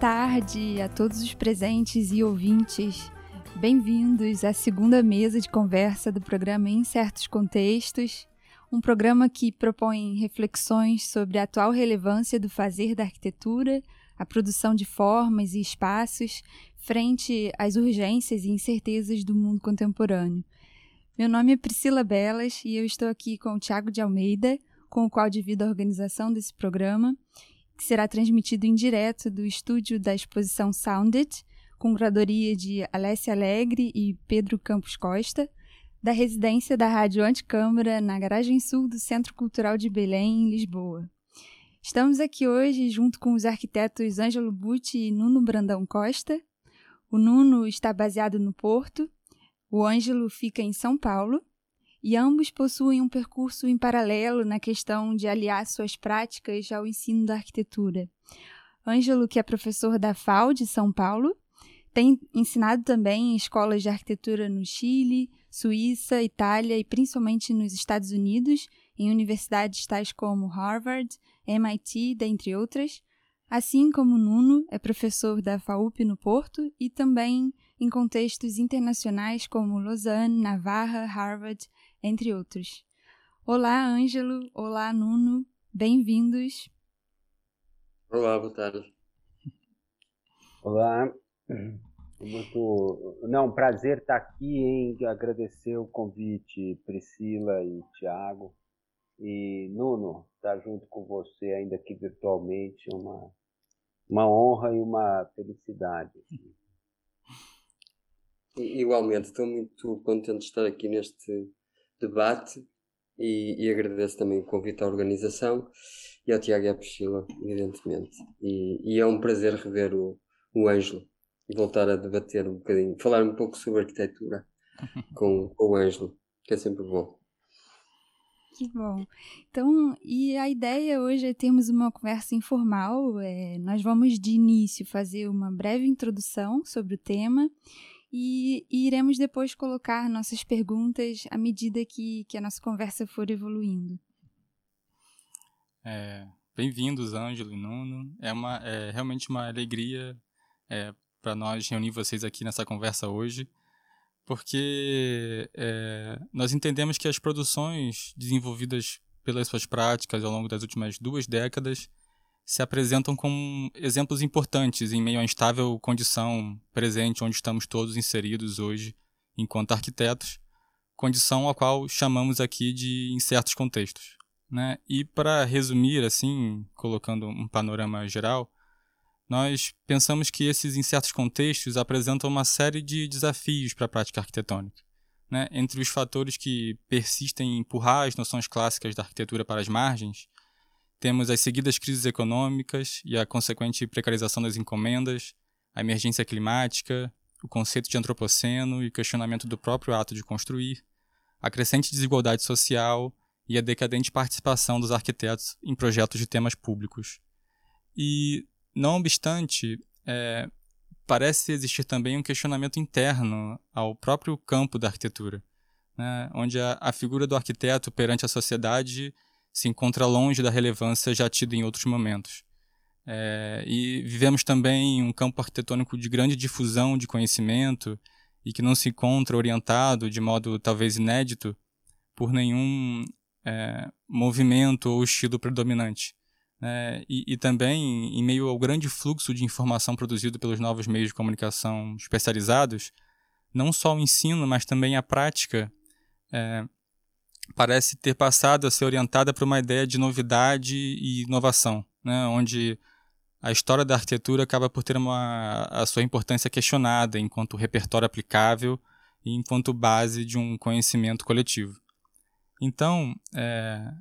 Tarde a todos os presentes e ouvintes. Bem-vindos à segunda mesa de conversa do programa Em Certos Contextos, um programa que propõe reflexões sobre a atual relevância do fazer da arquitetura, a produção de formas e espaços frente às urgências e incertezas do mundo contemporâneo. Meu nome é Priscila Belas e eu estou aqui com o Tiago de Almeida, com o qual divido a organização desse programa, que será transmitido em direto do estúdio da exposição Sounded, com curadoria de Alessia Alegre e Pedro Campos Costa, da residência da Rádio Anticâmara na garagem sul do Centro Cultural de Belém, em Lisboa. Estamos aqui hoje junto com os arquitetos Ângelo Butti e Nuno Brandão Costa. O Nuno está baseado no Porto, o Ângelo fica em São Paulo, e ambos possuem um percurso em paralelo na questão de aliar suas práticas ao ensino da arquitetura. Ângelo, que é professor da FAO de São Paulo, tem ensinado também em escolas de arquitetura no Chile, Suíça, Itália e principalmente nos Estados Unidos, em universidades tais como Harvard, MIT, dentre outras. Assim como Nuno é professor da FAUP no Porto e também em contextos internacionais como Lausanne, Navarra, Harvard, entre outros. Olá, Ângelo. Olá, Nuno. Bem-vindos. Olá, boa tarde. Olá. Muito, não, prazer estar aqui, em agradecer o convite, Priscila e Tiago. E Nuno, estar junto com você, ainda que virtualmente, é uma, uma honra e uma felicidade. Igualmente, estou muito contente de estar aqui neste debate e, e agradeço também o convite à organização e ao Tiago e à Priscila, evidentemente. E, e, é um prazer rever o, o Ângelo e voltar a debater um bocadinho, falar um pouco sobre arquitetura com, com o Ângelo, que é sempre bom. Que bom. Então, e a ideia hoje é termos uma conversa informal. É, nós vamos de início fazer uma breve introdução sobre o tema e, e iremos depois colocar nossas perguntas à medida que, que a nossa conversa for evoluindo. É, Bem-vindos, Ângelo e Nuno. É, uma, é realmente uma alegria é, para nós reunir vocês aqui nessa conversa hoje, porque é, nós entendemos que as produções desenvolvidas pelas suas práticas ao longo das últimas duas décadas se apresentam como exemplos importantes em meio à instável condição presente onde estamos todos inseridos hoje enquanto arquitetos, condição a qual chamamos aqui de em certos contextos. Né? E para resumir, assim, colocando um panorama geral, nós pensamos que esses incertos contextos apresentam uma série de desafios para a prática arquitetônica. Né? Entre os fatores que persistem em empurrar as noções clássicas da arquitetura para as margens, temos as seguidas crises econômicas e a consequente precarização das encomendas, a emergência climática, o conceito de antropoceno e o questionamento do próprio ato de construir, a crescente desigualdade social e a decadente participação dos arquitetos em projetos de temas públicos. E, não obstante, é, parece existir também um questionamento interno ao próprio campo da arquitetura, né, onde a, a figura do arquiteto perante a sociedade se encontra longe da relevância já tida em outros momentos. É, e vivemos também um campo arquitetônico de grande difusão de conhecimento e que não se encontra orientado de modo talvez inédito por nenhum é, movimento ou estilo predominante. É, e, e, também, em meio ao grande fluxo de informação produzido pelos novos meios de comunicação especializados, não só o ensino, mas também a prática é, parece ter passado a ser orientada para uma ideia de novidade e inovação, né? onde a história da arquitetura acaba por ter uma, a sua importância questionada enquanto repertório aplicável e enquanto base de um conhecimento coletivo. Então, é,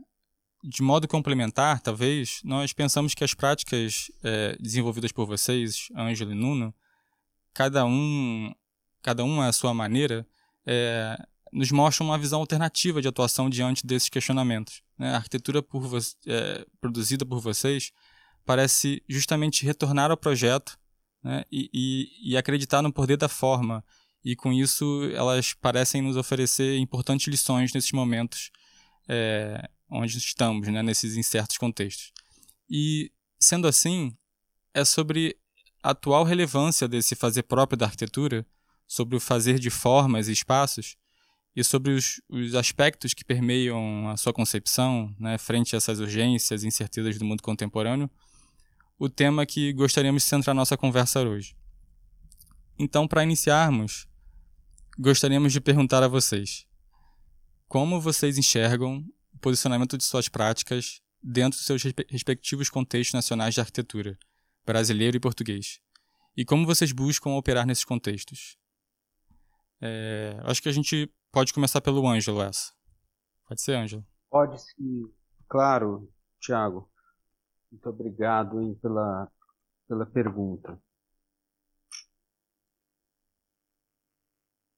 de modo complementar, talvez, nós pensamos que as práticas é, desenvolvidas por vocês, Ângelo e Nuno, cada um, cada um à sua maneira, é, nos mostram uma visão alternativa de atuação diante desses questionamentos. Né? A arquitetura por é, produzida por vocês parece justamente retornar ao projeto né? e, e, e, acreditar no poder da forma. E com isso, elas parecem nos oferecer importantes lições nesses momentos é, onde estamos, né? nesses incertos contextos. E, sendo assim, é sobre a atual relevância desse fazer próprio da arquitetura, sobre o fazer de formas e espaços, e sobre os, os aspectos que permeiam a sua concepção, né, frente a essas urgências e incertezas do mundo contemporâneo, o tema que gostaríamos de centrar nossa conversa hoje. Então, para iniciarmos, gostaríamos de perguntar a vocês: como vocês enxergam o posicionamento de suas práticas dentro dos seus respectivos contextos nacionais de arquitetura, brasileiro e português? E como vocês buscam operar nesses contextos? É, acho que a gente pode começar pelo Ângelo essa. Pode ser, Ângelo? Pode sim. Claro, Tiago. Muito obrigado hein, pela, pela pergunta.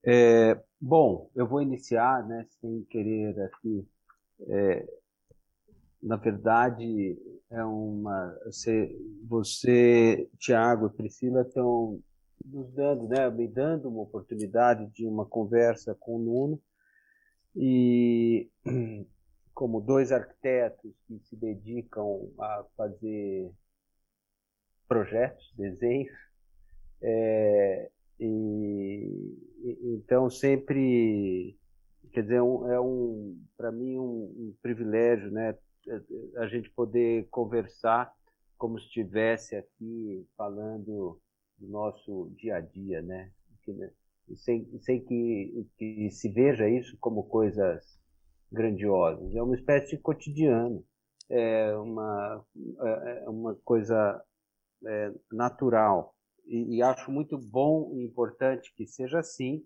É, bom, eu vou iniciar, né, sem querer aqui. É, na verdade, é uma. Você, você Tiago e Priscila estão nos dando, né, me dando uma oportunidade de uma conversa com o Nuno. E como dois arquitetos que se dedicam a fazer projetos, desenhos, é, e, então sempre, quer dizer, é um, para mim um, um, privilégio, né, a gente poder conversar como se estivesse aqui falando do nosso dia a dia, né? Que, né? Sem, sem que, que se veja isso como coisas grandiosas. É uma espécie de cotidiano, é uma, é, é uma coisa é, natural. E, e, acho muito bom e importante que seja assim,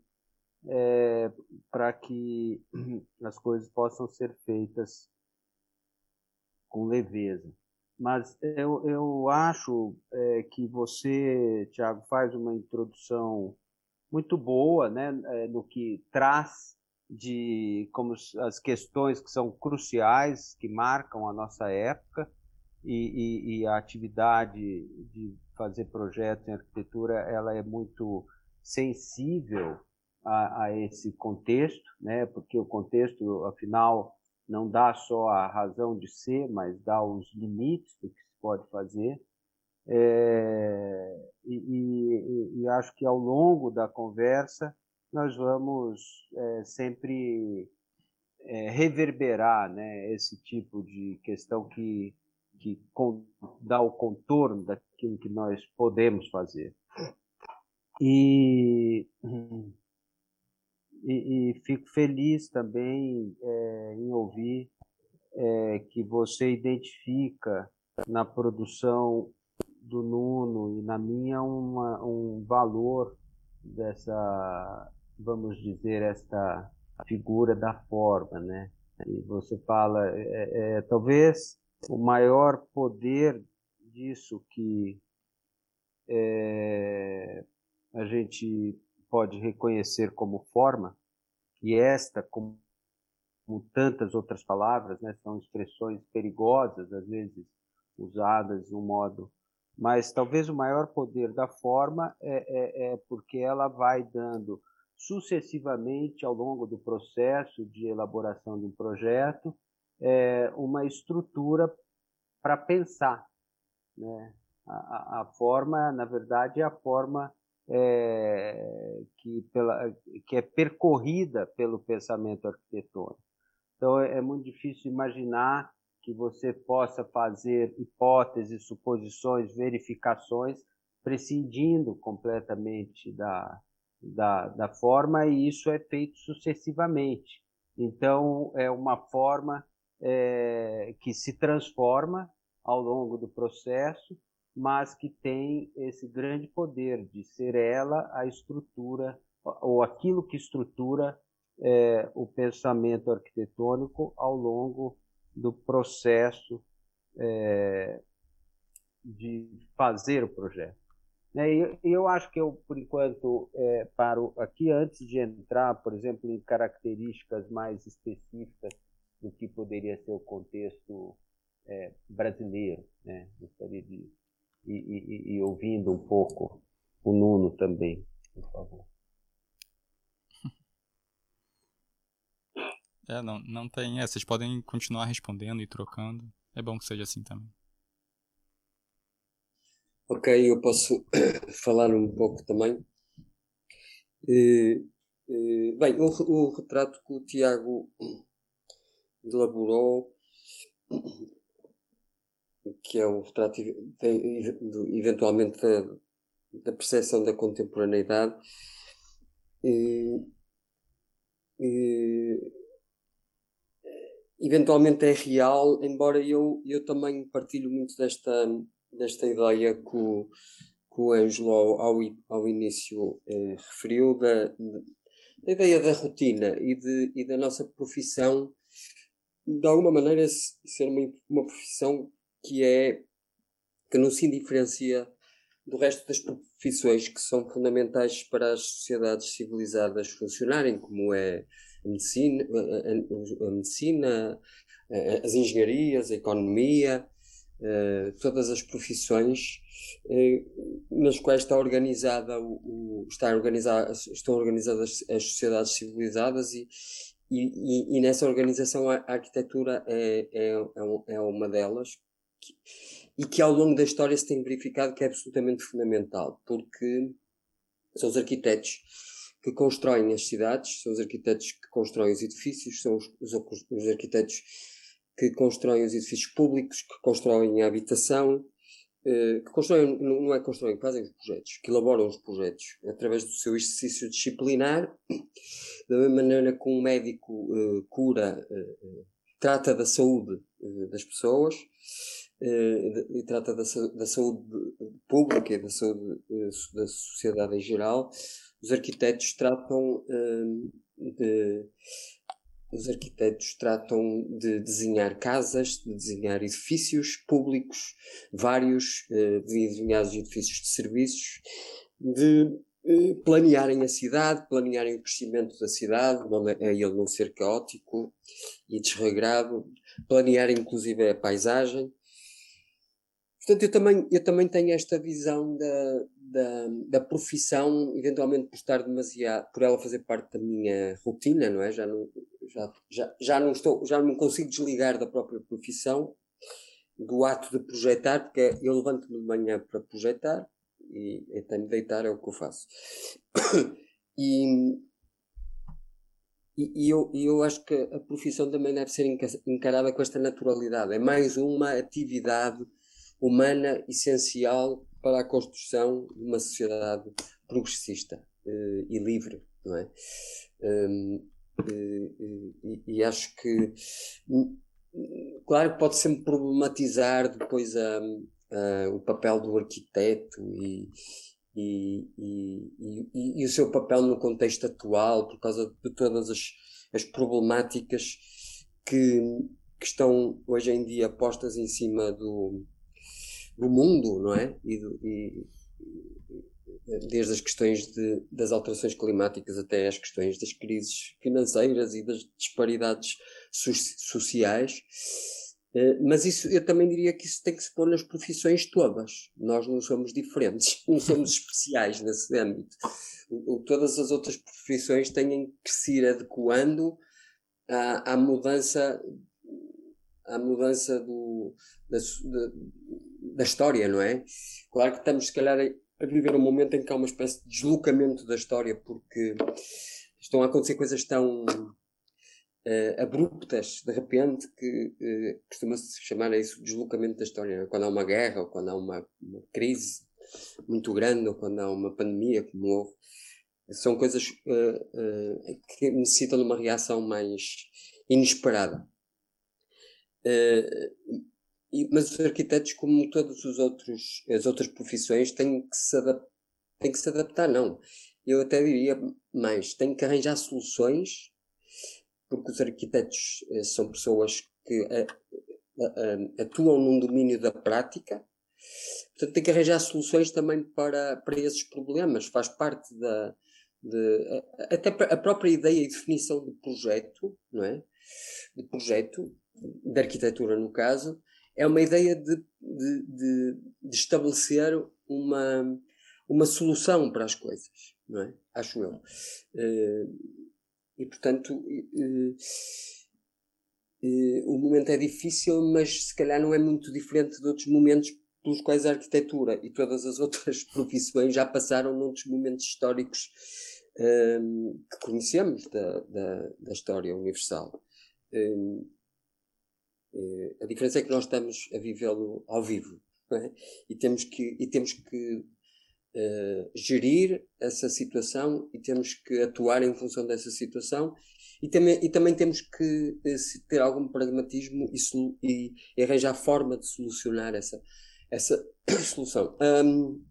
é, para que as coisas possam ser feitas com leveza. Mas eu, eu acho é, que você, Tiago, faz uma introdução muito boa né, é, no que traz de como as questões que são cruciais, que marcam a nossa época, e, e, e a atividade de fazer projetos em arquitetura ela é muito sensível a, a esse contexto, né, porque o contexto, afinal, não dá só a razão de ser, mas dá os limites do que se pode fazer. É, e, e, e, acho que ao longo da conversa nós vamos é, sempre é, reverberar né, esse tipo de questão que, que dá o contorno daquilo que nós podemos fazer. E e, e fico feliz também é, em ouvir é, que você identifica na produção do Nuno e na minha uma, um valor dessa, vamos dizer, esta figura da forma, né? E você fala, é, é, talvez o maior poder disso que é, a gente pode reconhecer como forma, e esta, como, tantas outras palavras, né, são expressões perigosas, às vezes usadas de um modo. Mas talvez o maior poder da forma é, é, é porque ela vai dando sucessivamente ao longo do processo de elaboração de um projeto é, uma estrutura para pensar. Né? A, a, forma, na verdade, é a forma é, que, pela, que é percorrida pelo pensamento arquitetônico. Então, é, é muito difícil imaginar que você possa fazer hipóteses, suposições, verificações, prescindindo completamente da, da, da forma, e isso é feito sucessivamente. Então, é uma forma é, que se transforma ao longo do processo mas que tem esse grande poder de ser ela a estrutura ou aquilo que estrutura é, o pensamento arquitetônico ao longo do processo é, de fazer o projeto. Né, e eu acho que eu, por enquanto, é, paro aqui antes de entrar, por exemplo, em características mais específicas do que poderia ser o contexto é, brasileiro. Né? Gostaria de e, e, e ouvindo um pouco o Nuno também, por favor. É, não, não tem. É, vocês podem continuar respondendo e trocando. É bom que seja assim também. Ok, eu posso falar um pouco também. bem, o, o, retrato que o Tiago elaborou, que é um retrato eventualmente da, da percepção da contemporaneidade, eventualmente é real, embora eu, eu também partilho muito desta, desta ideia que o, que o Ângelo ao, ao início eh, referiu, da, da ideia da rotina e, de, e da nossa profissão, de alguma maneira ser uma, uma profissão que é que não se indiferencia do resto das profissões que são fundamentais para as sociedades civilizadas funcionarem, como é a medicina, a, a, medicina as engenharias, a economia, todas as profissões nas quais está organizada o, está organizada, estão organizadas as sociedades civilizadas e, e, e, nessa organização a, arquitetura é, é, é, é uma delas e que ao longo da história se tem verificado que é absolutamente fundamental, porque são os arquitetos que constroem as cidades, são os arquitetos que constroem os edifícios, são os, os, os arquitetos que constroem os edifícios públicos, que constroem a habitação, eh, que constroem, não é constroem, fazem os projetos, que elaboram os projetos através do seu exercício disciplinar, da mesma maneira que um médico uh, cura, uh, trata da saúde uh, das pessoas e trata da, da, saúde pública da saúde da sociedade em geral, os arquitetos tratam de os arquitetos tratam de desenhar casas, de desenhar edifícios públicos, vários, eh, de desenhar edifícios de serviços, de eh, planearem a cidade, planearem o crescimento da cidade, a ele não ser caótico e desregrado, planearem inclusive a paisagem. Portanto, eu também, eu também tenho esta visão da, da, da profissão, eventualmente por estar demasiado, por ela fazer parte da minha rotina, não é? Já não, já, já, já não estou, já não consigo desligar da própria profissão, do ato de projetar, porque eu levanto-me de manhã para projetar e até me deitar é o que eu faço. E, e, e eu, eu acho que a profissão também deve ser encarada com esta naturalidade. É mais uma atividade humana essencial para a construção de uma sociedade progressista uh, e livre, não é? Um, e, e, acho que, hum, claro pode sempre problematizar depois a, a, o papel do arquiteto e, e, e, e, o seu papel no contexto atual, por causa de todas as, as problemáticas que, que estão hoje em dia postas em cima do, do mundo, não é? E, e, desde as questões de, das alterações climáticas até as questões das crises financeiras e das disparidades so sociais. Uh, mas isso, eu também diria que isso tem que se pôr nas profissões todas. Nós não somos diferentes, não somos especiais nesse âmbito. Todas as outras profissões têm que se ir adequando à, à mudança à mudança do, da, da história, não é? Claro que estamos, se calhar, a viver um momento em que há uma espécie de deslocamento da história, porque estão a acontecer coisas tão uh, abruptas, de repente, que uh, costuma-se chamar a isso deslocamento da história. Quando há uma guerra, ou quando há uma, uma, crise muito grande, ou quando há uma pandemia, como houve. São coisas uh, que necessitam de uma reação mais inesperada. Uh, e, mas os arquitetos, como todas as outras profissões, têm que, se têm que se adaptar, não. Eu até diria mais, têm que arranjar soluções, porque os arquitetos eh, são pessoas que a, a, a, atuam num domínio da prática, portanto têm que arranjar soluções também para, para esses problemas, faz parte da, de, até a própria ideia e definição de projeto, não é? De projeto, de arquitetura no caso, é uma ideia de, de, de, de estabelecer uma, uma solução para as coisas, não é? Acho eu. Uh, e, portanto, o momento é difícil, mas se calhar não é muito diferente de outros momentos, pelos quais a arquitetura e todas as outras profissões já passaram noutros momentos históricos um, que conhecemos da, da, da história universal. Um, eh, a diferença é que nós estamos a vivê-lo ao vivo é? e temos que, e temos que uh, gerir essa situação e temos que atuar em função dessa situação e também, e também temos que uh, ter algum pragmatismo e, e, e, arranjar forma de solucionar essa, essa solução. Um,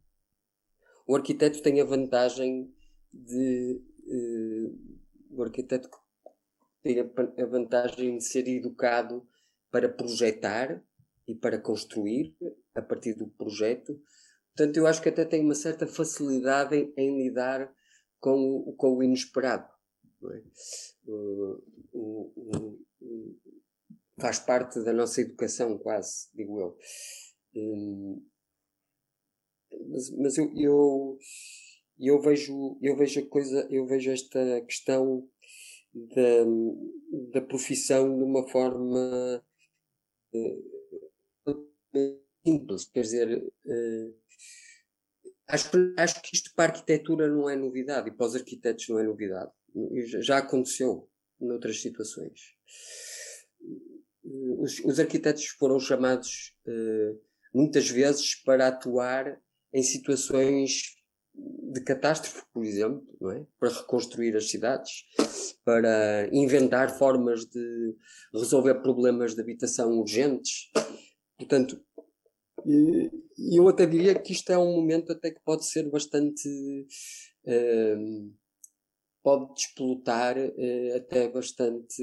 o arquiteto tem a vantagem de. Uh, o arquiteto tem a, a vantagem de ser educado para projetar e para construir a partir do projeto. Portanto, eu acho que até tem uma certa facilidade em, em lidar com o, com o inesperado. É? O, faz parte da nossa educação, quase, digo eu. Mas, mas eu, eu, eu, vejo, eu vejo a coisa, eu vejo esta questão da, da profissão de uma forma uh, simples, quer dizer, uh, acho, acho que isto para a arquitetura não é novidade e para os arquitetos não é novidade. Já aconteceu noutras situações. Os, os arquitetos foram chamados uh, muitas vezes para atuar em situações de catástrofe, por exemplo, é? para reconstruir as cidades, para inventar formas de resolver problemas de habitação urgentes. Portanto, eu até diria que isto é um momento até que pode ser bastante. Uh, pode despolutar uh, até bastante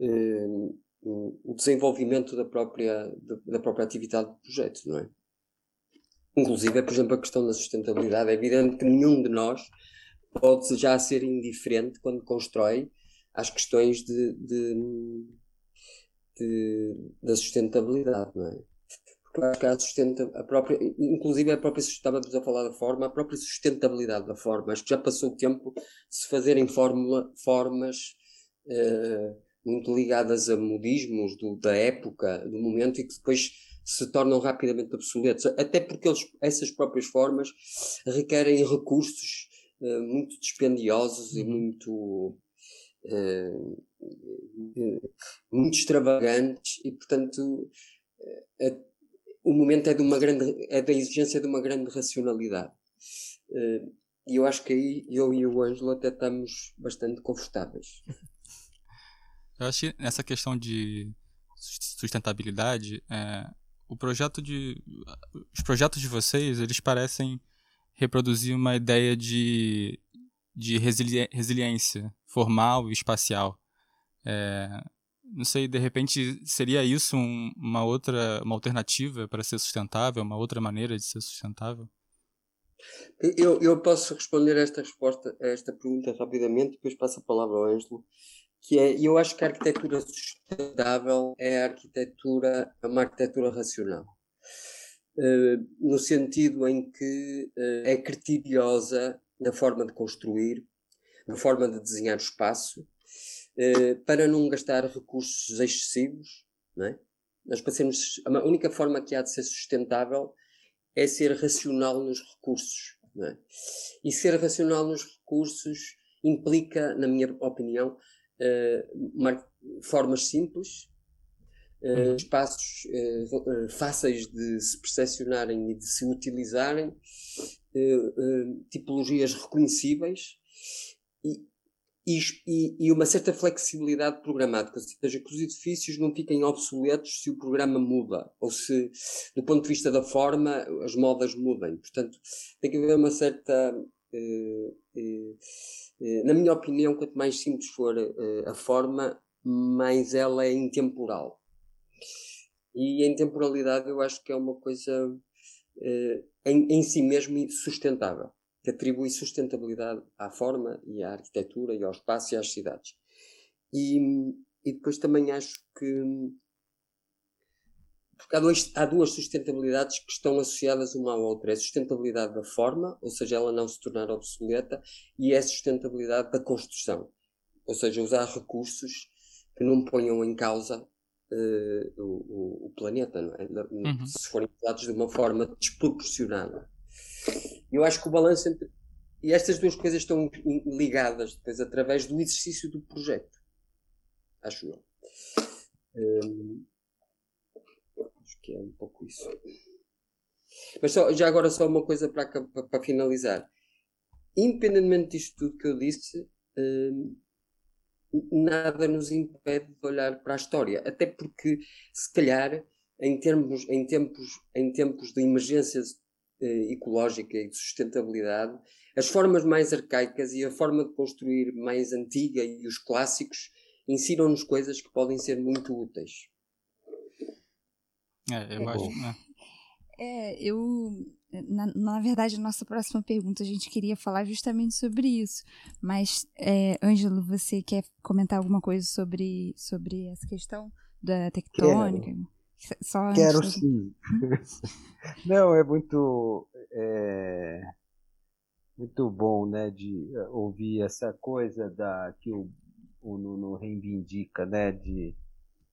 uh, o desenvolvimento da própria, da própria atividade do projeto, não é? Inclusive, por exemplo, a questão da sustentabilidade. É evidente que nenhum de nós pode já ser indiferente quando constrói às questões de, de, de da sustentabilidade, não é? Porque acho que a, a própria, inclusive a própria estávamos a falar da forma, a própria sustentabilidade da forma. Acho que já passou o tempo de se fazerem fórmula, formas uh, muito ligadas a modismos do, da época, do momento, e que depois se tornam rapidamente obsoletos, até porque eles, essas próprias formas requerem recursos uh, muito dispendiosos e uhum. muito, uh, muito extravagantes e, portanto, uh, o momento é, de uma grande, é da exigência de uma grande racionalidade. E eu acho que aí eu e o Ângelo até estamos bastante confortáveis. Eu acho que nessa questão de sustentabilidade, é, o projeto de os projetos de vocês eles parecem reproduzir uma ideia de de resili resiliência formal e espacial. É, não sei de repente seria isso um, uma outra uma alternativa para ser sustentável uma outra maneira de ser sustentável? Eu, eu posso responder esta resposta a esta pergunta rapidamente depois passo a palavra ao Ângelo que é, eu acho que a arquitetura sustentável é a arquitetura, é uma arquitetura racional. Uh, no sentido em que uh, é criteriosa na forma de construir, na forma de desenhar o espaço, uh, para não gastar recursos excessivos. Não é? Nós passemos, a única forma que há de ser sustentável é ser racional nos recursos. É? E ser racional nos recursos implica, na minha opinião, uh, formas simples, uh, espaços uh, fáceis de se percepcionarem e de se utilizarem, tipologias reconhecíveis e, e, e, uma certa flexibilidade programática, ou seja, que os edifícios não fiquem obsoletos se o programa muda, ou se, do ponto de vista da forma, as modas mudem. Portanto, tem que haver uma certa. Eh, na minha opinião, quanto mais simples for eh, a forma, mais ela é intemporal. E a intemporalidade eu acho que é uma coisa eh, em, em si mesmo sustentável, que atribui sustentabilidade à forma e à arquitetura e ao espaço e às cidades. E, e depois também acho que porque há, dois, há duas sustentabilidades que estão associadas uma à outra. É a sustentabilidade da forma, ou seja, ela não se tornar obsoleta, e é a sustentabilidade da construção. Ou seja, usar recursos que não ponham em causa uh, o, o, planeta, não é? Uhum. Se forem usados de uma forma desproporcionada. Eu acho que o balanço entre. E estas duas coisas estão ligadas depois através do exercício do projeto. Acho eu. Um, acho que é um pouco isso. Mas só, já agora só uma coisa para, para, para finalizar. Independentemente disto tudo que eu disse, um, nada nos impede de olhar para a história. Até porque, se calhar, em, termos, em, tempos, em tempos de emergência eh, ecológica e de sustentabilidade, as formas mais arcaicas e a forma de construir mais antiga e os clássicos ensinam-nos coisas que podem ser muito úteis. É, eu é acho. Né? É, eu na, na, verdade, a nossa próxima pergunta a gente queria falar justamente sobre isso. Mas, é, Ângelo, você quer comentar alguma coisa sobre, sobre essa questão da tectônica? Quero, Só Quero sim. Não, é muito, é, muito bom né, de ouvir essa coisa da, que o, o Nuno reivindica, né, de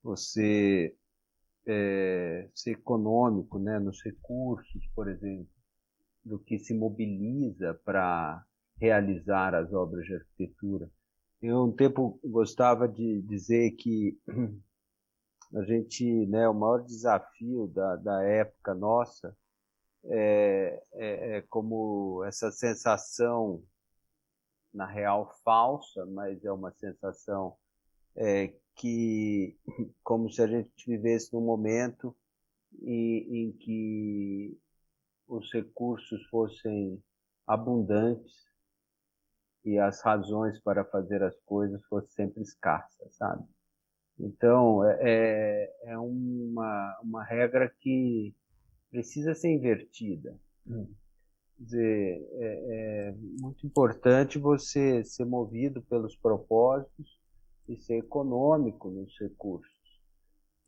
você é, ser econômico né, nos recursos, por exemplo, do que se mobiliza para realizar as obras de arquitetura. Eu um tempo gostava de dizer que a gente, né, o maior desafio da, da época nossa é, é, é como essa sensação, na real falsa, mas é uma sensação é, que como se a gente vivesse num momento em, em que os recursos fossem abundantes e as razões para fazer as coisas fossem sempre escassas, sabe? Então, é, é, é uma, uma regra que precisa ser invertida. Quer dizer, é, é muito importante você ser movido pelos propósitos e ser econômico nos recursos.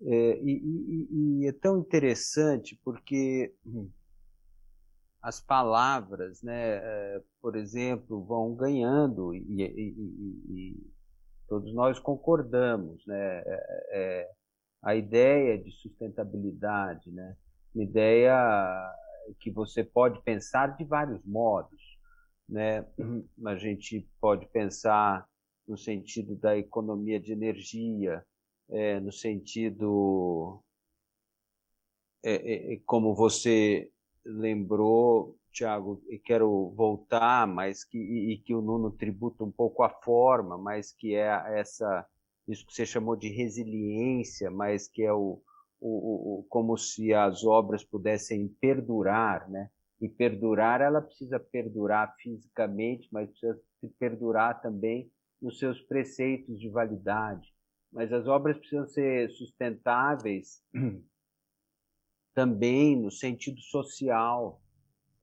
É, e, e, e, é tão interessante porque as palavras, né, é, por exemplo, vão ganhando e, e todos nós concordamos, né, é, é, a ideia de sustentabilidade, né, uma ideia que você pode pensar de vários modos, né, a gente pode pensar no sentido da economia de energia, é, no sentido, é, é, é como você lembrou, Tiago, e quero voltar, mas que, e, e que o Nuno tributa um pouco a forma, mas que é essa, isso que você chamou de resiliência, mas que é o, o, o, como se as obras pudessem perdurar, né? E perdurar, ela precisa perdurar fisicamente, mas precisa perdurar também nos seus preceitos de validade. Mas as obras precisam ser sustentáveis também no sentido social,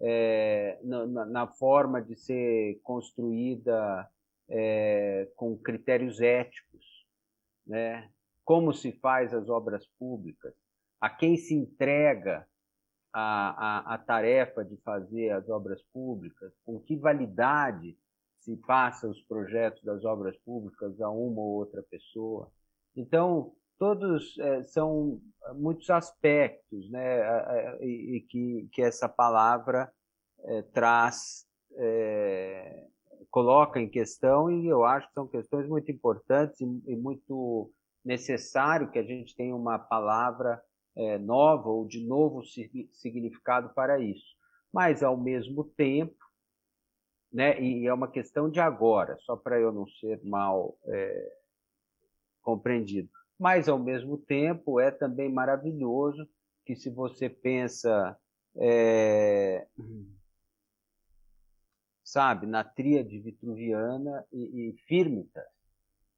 é, na, na, forma de ser construída é, com critérios éticos, né? Como se faz as obras públicas? A quem se entrega a, a, a tarefa de fazer as obras públicas? Com que validade se passa os projetos das obras públicas a uma ou outra pessoa. Então, todos é, são muitos aspectos né, e, e que, que essa palavra é, traz, é, coloca em questão, e eu acho que são questões muito importantes e, e muito necessário que a gente tenha uma palavra é, nova ou de novo significado para isso. Mas, ao mesmo tempo, né? E é uma questão de agora, só para eu não ser mal é, compreendido. Mas, ao mesmo tempo, é também maravilhoso que, se você pensa, é, sabe, na tríade vitruviana e, e fírmitas,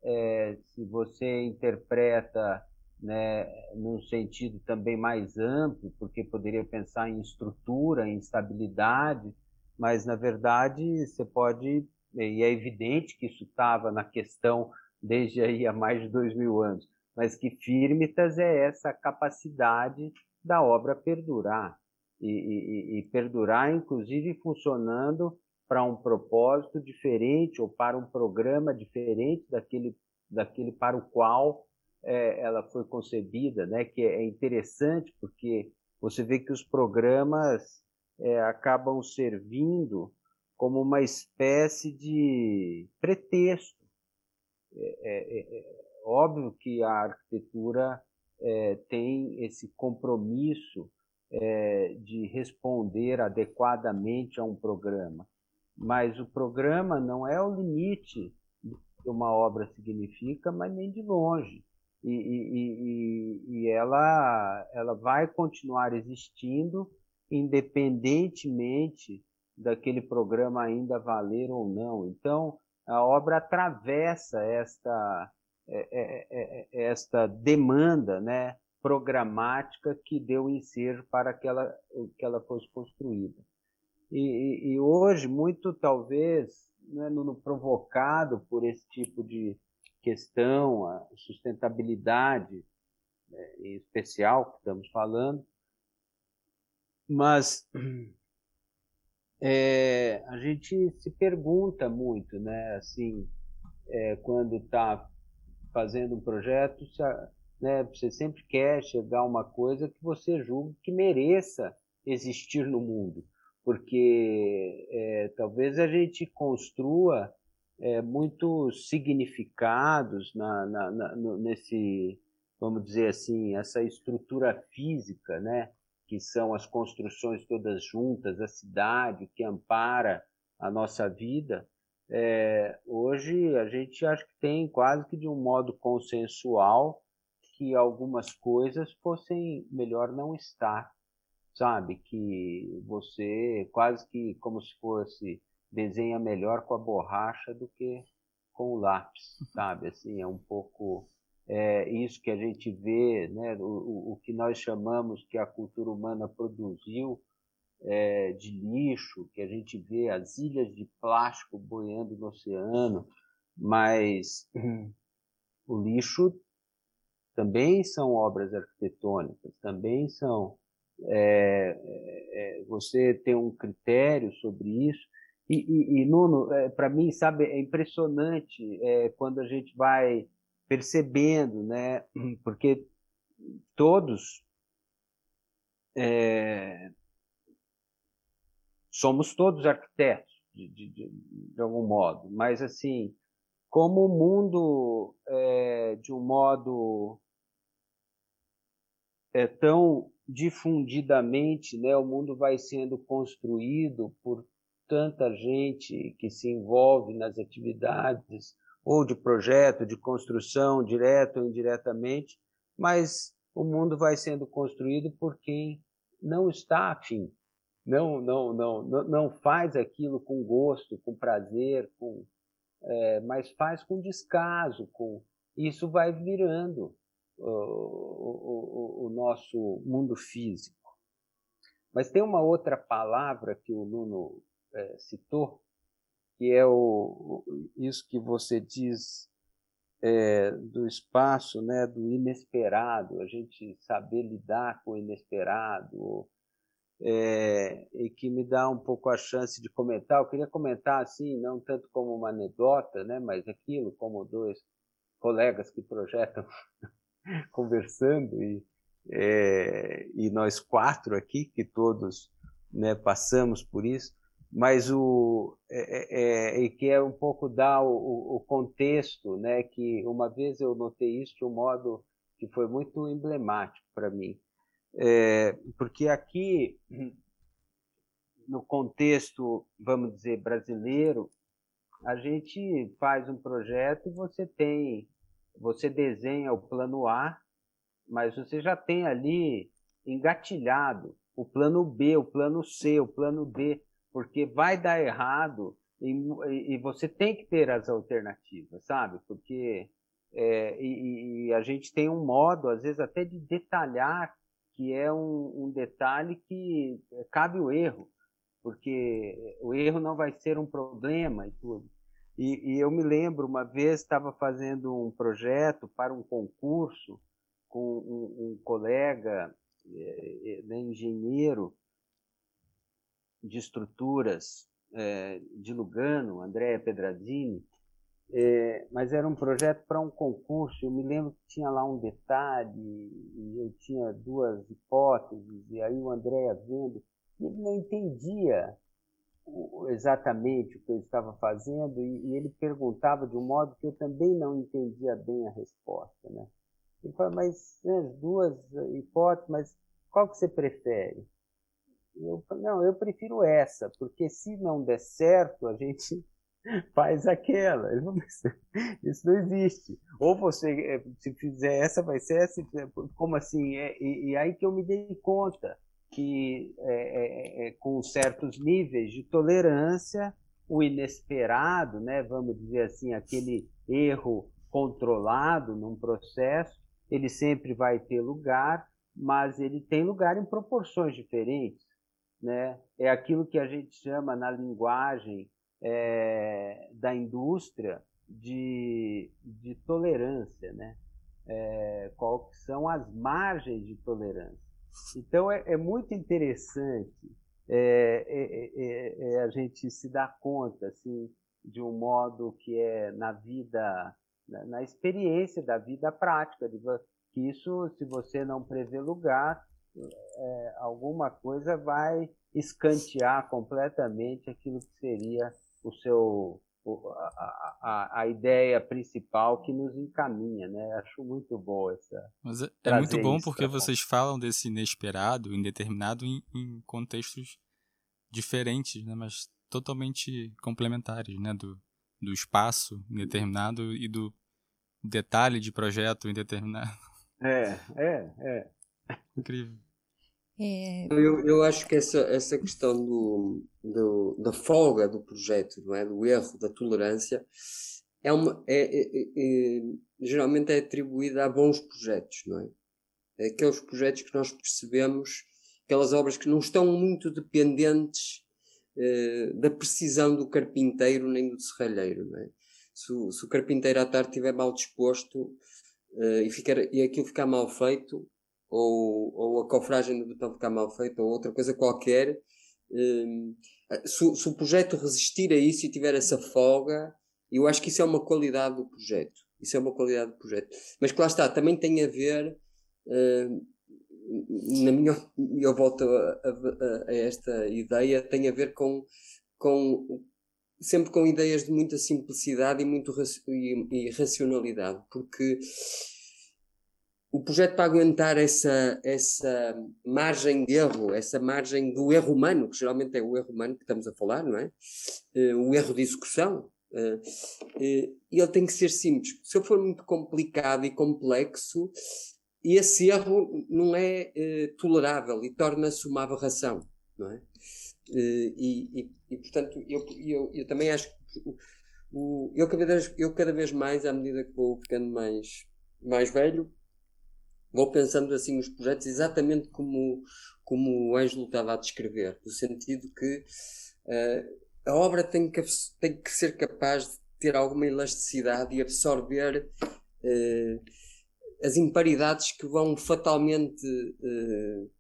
é, se você interpreta né, num sentido também mais amplo, porque poderia pensar em estrutura, em estabilidade, mas na verdade você pode, e é evidente que isso estava na questão desde aí há mais de dois mil anos, mas que firmitas é essa capacidade da obra perdurar e, e, e perdurar, inclusive funcionando para um propósito diferente ou para um programa diferente daquele, daquele para o qual é, ela foi concebida, né, que é interessante porque você vê que os programas é, acabam servindo como uma espécie de pretexto. É, é, é, é óbvio que a arquitetura tem esse compromisso de responder adequadamente a um programa, mas o programa não é o limite do que uma obra significa, mas nem de longe. E, e, e, e ela, ela vai continuar existindo independentemente daquele programa ainda valer ou não. Então, a obra atravessa esta, é, é, é, esta demanda né, programática que deu ensejo para que ela, que ela fosse construída. E, e hoje, muito talvez né, no, no, provocado por esse tipo de questão, a sustentabilidade né, em especial que estamos falando, mas é, a gente se pergunta muito, né? Assim, é, quando está fazendo um projeto, se a, né, você sempre quer chegar a uma coisa que você julgue que mereça existir no mundo, porque é, talvez a gente construa é, muitos significados na, na, na, nesse, vamos dizer assim, essa estrutura física, né? Que são as construções todas juntas, a cidade que ampara a nossa vida, é, hoje a gente acha que tem quase que de um modo consensual que algumas coisas fossem melhor não estar, sabe? Que você quase que como se fosse desenha melhor com a borracha do que com o lápis, sabe? Assim, é um pouco é, isso que a gente vê, né, o, o, que nós chamamos que a cultura humana produziu é, de lixo, que a gente vê as ilhas de plástico boiando no oceano, mas o lixo também são obras arquitetônicas, também são. É, é, é você tem um critério sobre isso. E, e, e Nuno, é, para mim, sabe, é impressionante é, quando a gente vai percebendo, né? Porque todos é, somos todos arquitetos de, de, de, algum modo, mas assim como o mundo é, de um modo é tão difundidamente, né? O mundo vai sendo construído por tanta gente que se envolve nas atividades ou de projeto, de construção, direto ou indiretamente, mas o mundo vai sendo construído por quem não está afim, não, não, não, não faz aquilo com gosto, com prazer, com, é, mas faz com descaso, com isso vai virando o, o, o nosso mundo físico. Mas tem uma outra palavra que o Nuno é, citou, que é o, isso que você diz é, do espaço, né, do inesperado, a gente saber lidar com o inesperado, é, e que me dá um pouco a chance de comentar. Eu queria comentar assim, não tanto como uma anedota, né, mas aquilo como dois colegas que projetam conversando e, é, e nós quatro aqui que todos né, passamos por isso mas o é, é, é que é um pouco dar o, o, contexto, né? Que uma vez eu notei isso de um modo que foi muito emblemático para mim, é, porque aqui no contexto, vamos dizer, brasileiro, a gente faz um projeto e você tem, você desenha o plano A, mas você já tem ali engatilhado o plano B, o plano C, o plano D porque vai dar errado e, e você tem que ter as alternativas, sabe? Porque é, e, e, a gente tem um modo, às vezes até de detalhar, que é um, um detalhe que cabe o erro, porque o erro não vai ser um problema e tudo. E, e eu me lembro, uma vez estava fazendo um projeto para um concurso com um, um colega é, é né, engenheiro de estruturas é, de Lugano, Andréa Pedradini, é, mas era um projeto para um concurso. Eu me lembro que tinha lá um detalhe, e eu tinha duas hipóteses, e aí o André vendo, ele não entendia exatamente o que eu estava fazendo, e, e, ele perguntava de um modo que eu também não entendia bem a resposta. Né? Ele falou, mas né, as duas hipóteses, mas qual que você prefere? Eu não, eu prefiro essa, porque se não der certo, a gente faz aquela. Isso não existe. Ou você, eh, se fizer essa, vai ser essa. Como assim? E, e aí que eu me dei conta que, é, é, é, com certos níveis de tolerância, o inesperado, né, vamos dizer assim, aquele erro controlado num processo, ele sempre vai ter lugar, mas ele tem lugar em proporções diferentes. Né? É aquilo que a gente chama na linguagem é, da indústria de, de tolerância, né? É, qual são as margens de tolerância. Então é, é muito interessante é, é, é, a gente se dar conta assim de um modo que é na vida, na, na experiência da vida prática, de, que isso, se você não prevê lugar, alguma coisa vai escantear completamente aquilo que seria o seu a, a, a, ideia principal que nos encaminha, né? Acho muito bom essa. Mas é, é muito bom porque vocês falam desse inesperado, indeterminado, em, em, contextos diferentes, né? Mas totalmente complementares, né? Do, do espaço indeterminado e do detalhe de projeto indeterminado. É, é, é. Incrível. É... Eu, eu acho que essa, essa questão do, do, da folga do projeto, não é? do erro, da tolerância, é uma, é, é, é, geralmente é atribuída a bons projetos, não é? é? Aqueles projetos que nós percebemos, aquelas obras que não estão muito dependentes eh, da precisão do carpinteiro nem do serralheiro, não é? Se, o, se o carpinteiro à tarde estiver mal disposto eh, e, ficar, e aquilo ficar mal feito, ou, ou a cofragem do botão ficar mal feita, ou outra coisa qualquer, um, se, se, o projeto resistir a isso e tiver essa folga, eu acho que isso é uma qualidade do projeto. Isso é uma qualidade do projeto. Mas que lá está, também tem a ver, uh, na minha eu volto a, a, a, esta ideia, tem a ver com, com sempre com ideias de muita simplicidade e, muito, e, e racionalidade, porque o projeto para aguentar essa, essa margem de erro, essa margem do erro humano, que geralmente é o erro humano que estamos a falar, não é? Uh, o erro de execução. Uh, uh, ele tem que ser simples. Se ele for muito complicado e complexo, esse erro não é tolerável e torna-se uma aberração, não é? E, e, e, portanto, eu, eu, eu também acho que o, o, eu, cada vez, eu cada vez mais, à medida que vou ficando mais, mais velho, vou pensando assim os projetos exatamente como, como o Ângelo estava a descrever, no sentido que uh, a obra tem que, tem que ser capaz de ter alguma elasticidade e absorver uh, as imparidades que vão fatalmente uh,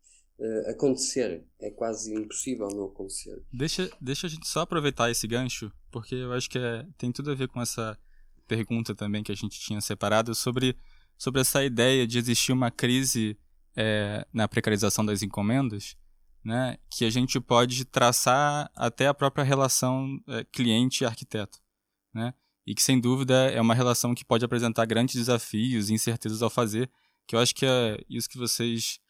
acontecer. É quase impossível não acontecer. Deixa, deixa a gente só aproveitar esse gancho, porque eu acho que é, tem tudo a ver com essa pergunta também que a gente tinha separado sobre sobre essa ideia de existir uma crise é, na precarização das encomendas, né, que a gente pode traçar até a própria relação é, cliente-arquiteto, né, e que sem dúvida é uma relação que pode apresentar grandes desafios e incertezas ao fazer, que eu acho que é isso que vocês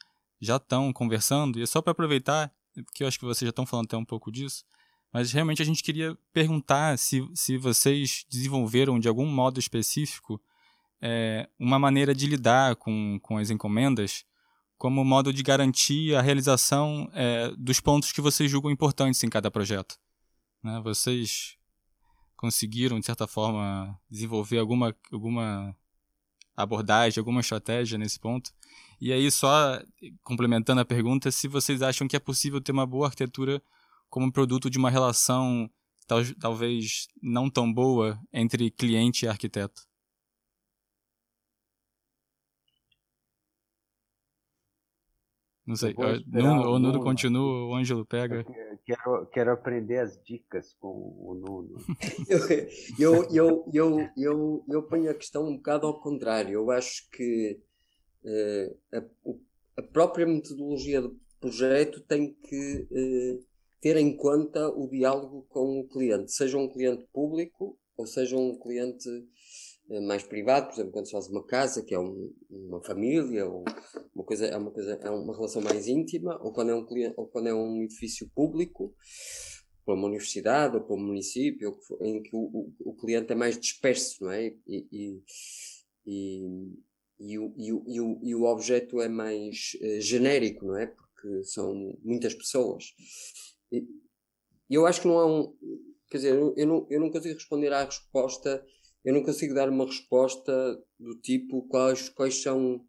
já estão conversando, e é só para aproveitar, porque eu acho que vocês já estão falando até um pouco disso, mas realmente a gente queria perguntar se, se vocês desenvolveram de algum modo específico é, uma maneira de lidar com, com as encomendas como modo de garantir a realização é, dos pontos que vocês julgam importantes em cada projeto. Né? Vocês conseguiram, de certa forma, desenvolver alguma, alguma abordagem, alguma estratégia nesse ponto? E aí, só complementando a pergunta, se vocês acham que é possível ter uma boa arquitetura como produto de uma relação tal, talvez não tão boa entre cliente e arquiteto. Não sei, Nuno, o Nuno continua, o Ângelo pega. Quero, quero aprender as dicas com o Nuno. eu, eu, eu, eu, eu, ponho a questão um bocado ao contrário. Eu acho que uh, a, a, própria metodologia do projeto tem que uh, ter em conta o diálogo com o cliente, seja um cliente público ou seja um cliente mais privado, por exemplo, quando se faz uma casa, que é um, uma família, ou uma coisa, é uma coisa, é uma relação mais íntima, ou quando é um cliente, ou quando é um edifício público, para uma universidade ou para um município, em que o, o, o cliente é mais disperso, não é? E, e, e, e, o, e, o, e o objeto é mais uh, genérico, não é? Porque são muitas pessoas. E eu acho que não há um. Quer dizer, eu, eu, não, eu não consigo responder à resposta eu não consigo dar uma resposta do tipo quais, quais são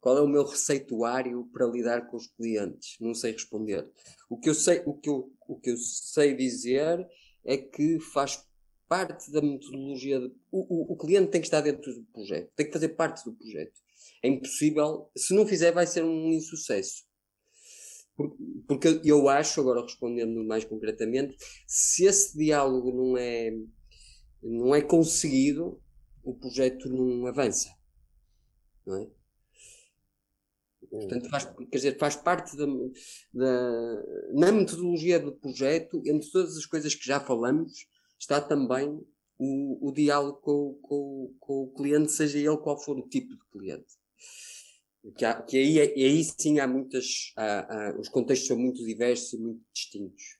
qual é o meu receituário para lidar com os clientes? Não sei responder. O que eu sei, o que eu, o que eu sei dizer é que faz parte da metodologia. De, o, o, o cliente tem que estar dentro do projeto, tem que fazer parte do projeto. É impossível, se não fizer, vai ser um insucesso. Porque eu acho, agora respondendo mais concretamente, se esse diálogo não é não é conseguido, o projeto não avança. Não é? Portanto, faz, quer dizer, faz parte da, da, na metodologia do projeto, entre todas as coisas que já falamos, está também o, o diálogo com, com, com, o cliente, seja ele qual for o tipo de cliente. Que, há, que aí, aí sim há muitas, há, há, os contextos são muito diversos e muito distintos.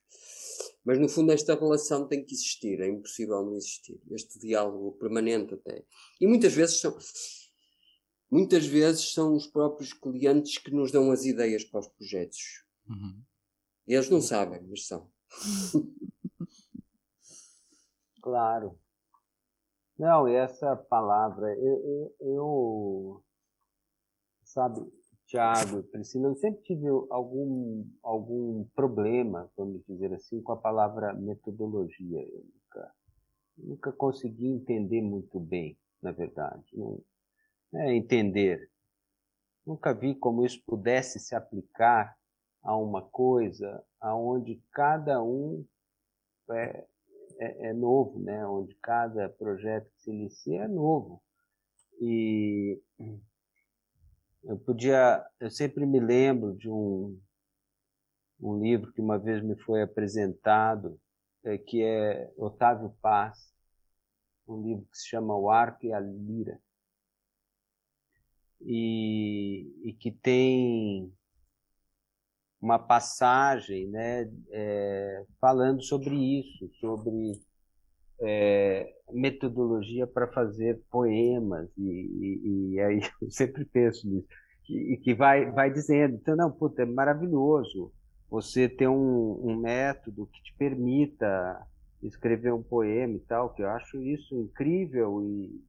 Mas no fundo esta relação tem que existir, é impossível não existir. Este diálogo permanente até. E muitas vezes são muitas vezes são os próprios clientes que nos dão as ideias para os projetos. Uhum. Eles não sabem, mas são. claro. Não, essa palavra, eu, eu, eu sabe, Tiago, Priscila, eu sempre tive algum, algum problema, vamos dizer assim, com a palavra metodologia. Eu nunca, nunca consegui entender muito bem, na verdade. Não, é entender. Nunca vi como isso pudesse se aplicar a uma coisa aonde cada um é, é, é novo, né? onde cada projeto que se inicia é novo. E eu podia, eu sempre me lembro de um, um livro que uma vez me foi apresentado, é, que é Otávio Paz, um livro que se chama O Arco e a Lira, e, e que tem uma passagem né, é, falando sobre isso, sobre é, metodologia para fazer poemas e, e, e, aí eu sempre penso nisso e, que vai vai dizendo então não puta, é maravilhoso você ter um, um, método que te permita escrever um poema e tal que eu acho isso incrível e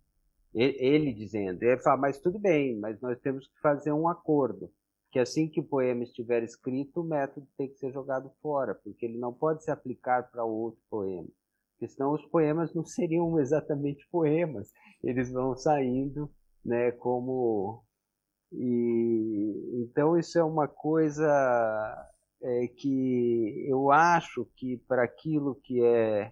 ele dizendo ele fala mas tudo bem mas nós temos que fazer um acordo que assim que o poema estiver escrito o método tem que ser jogado fora porque ele não pode se aplicar para outro poema porque senão os poemas não seriam exatamente poemas, eles vão saindo, né, como e então isso é uma coisa é, que eu acho que para aquilo que é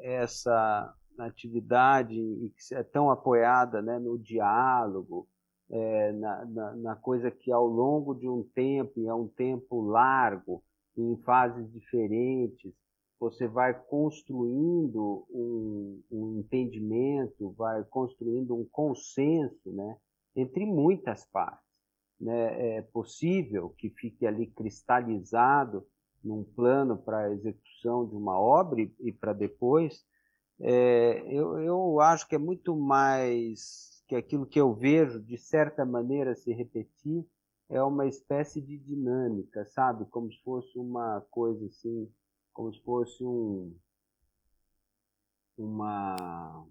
essa atividade e que é tão apoiada né, no diálogo, é, na, na, na, coisa que ao longo de um tempo, e é um tempo largo, em fases diferentes, você vai construindo um, um, entendimento, vai construindo um consenso né, entre muitas partes. Né? É possível que fique ali cristalizado num plano para a execução de uma obra e, e para depois. É, eu, eu acho que é muito mais que aquilo que eu vejo, de certa maneira, se repetir, é uma espécie de dinâmica, sabe? Como se fosse uma coisa assim como se fosse um, uma,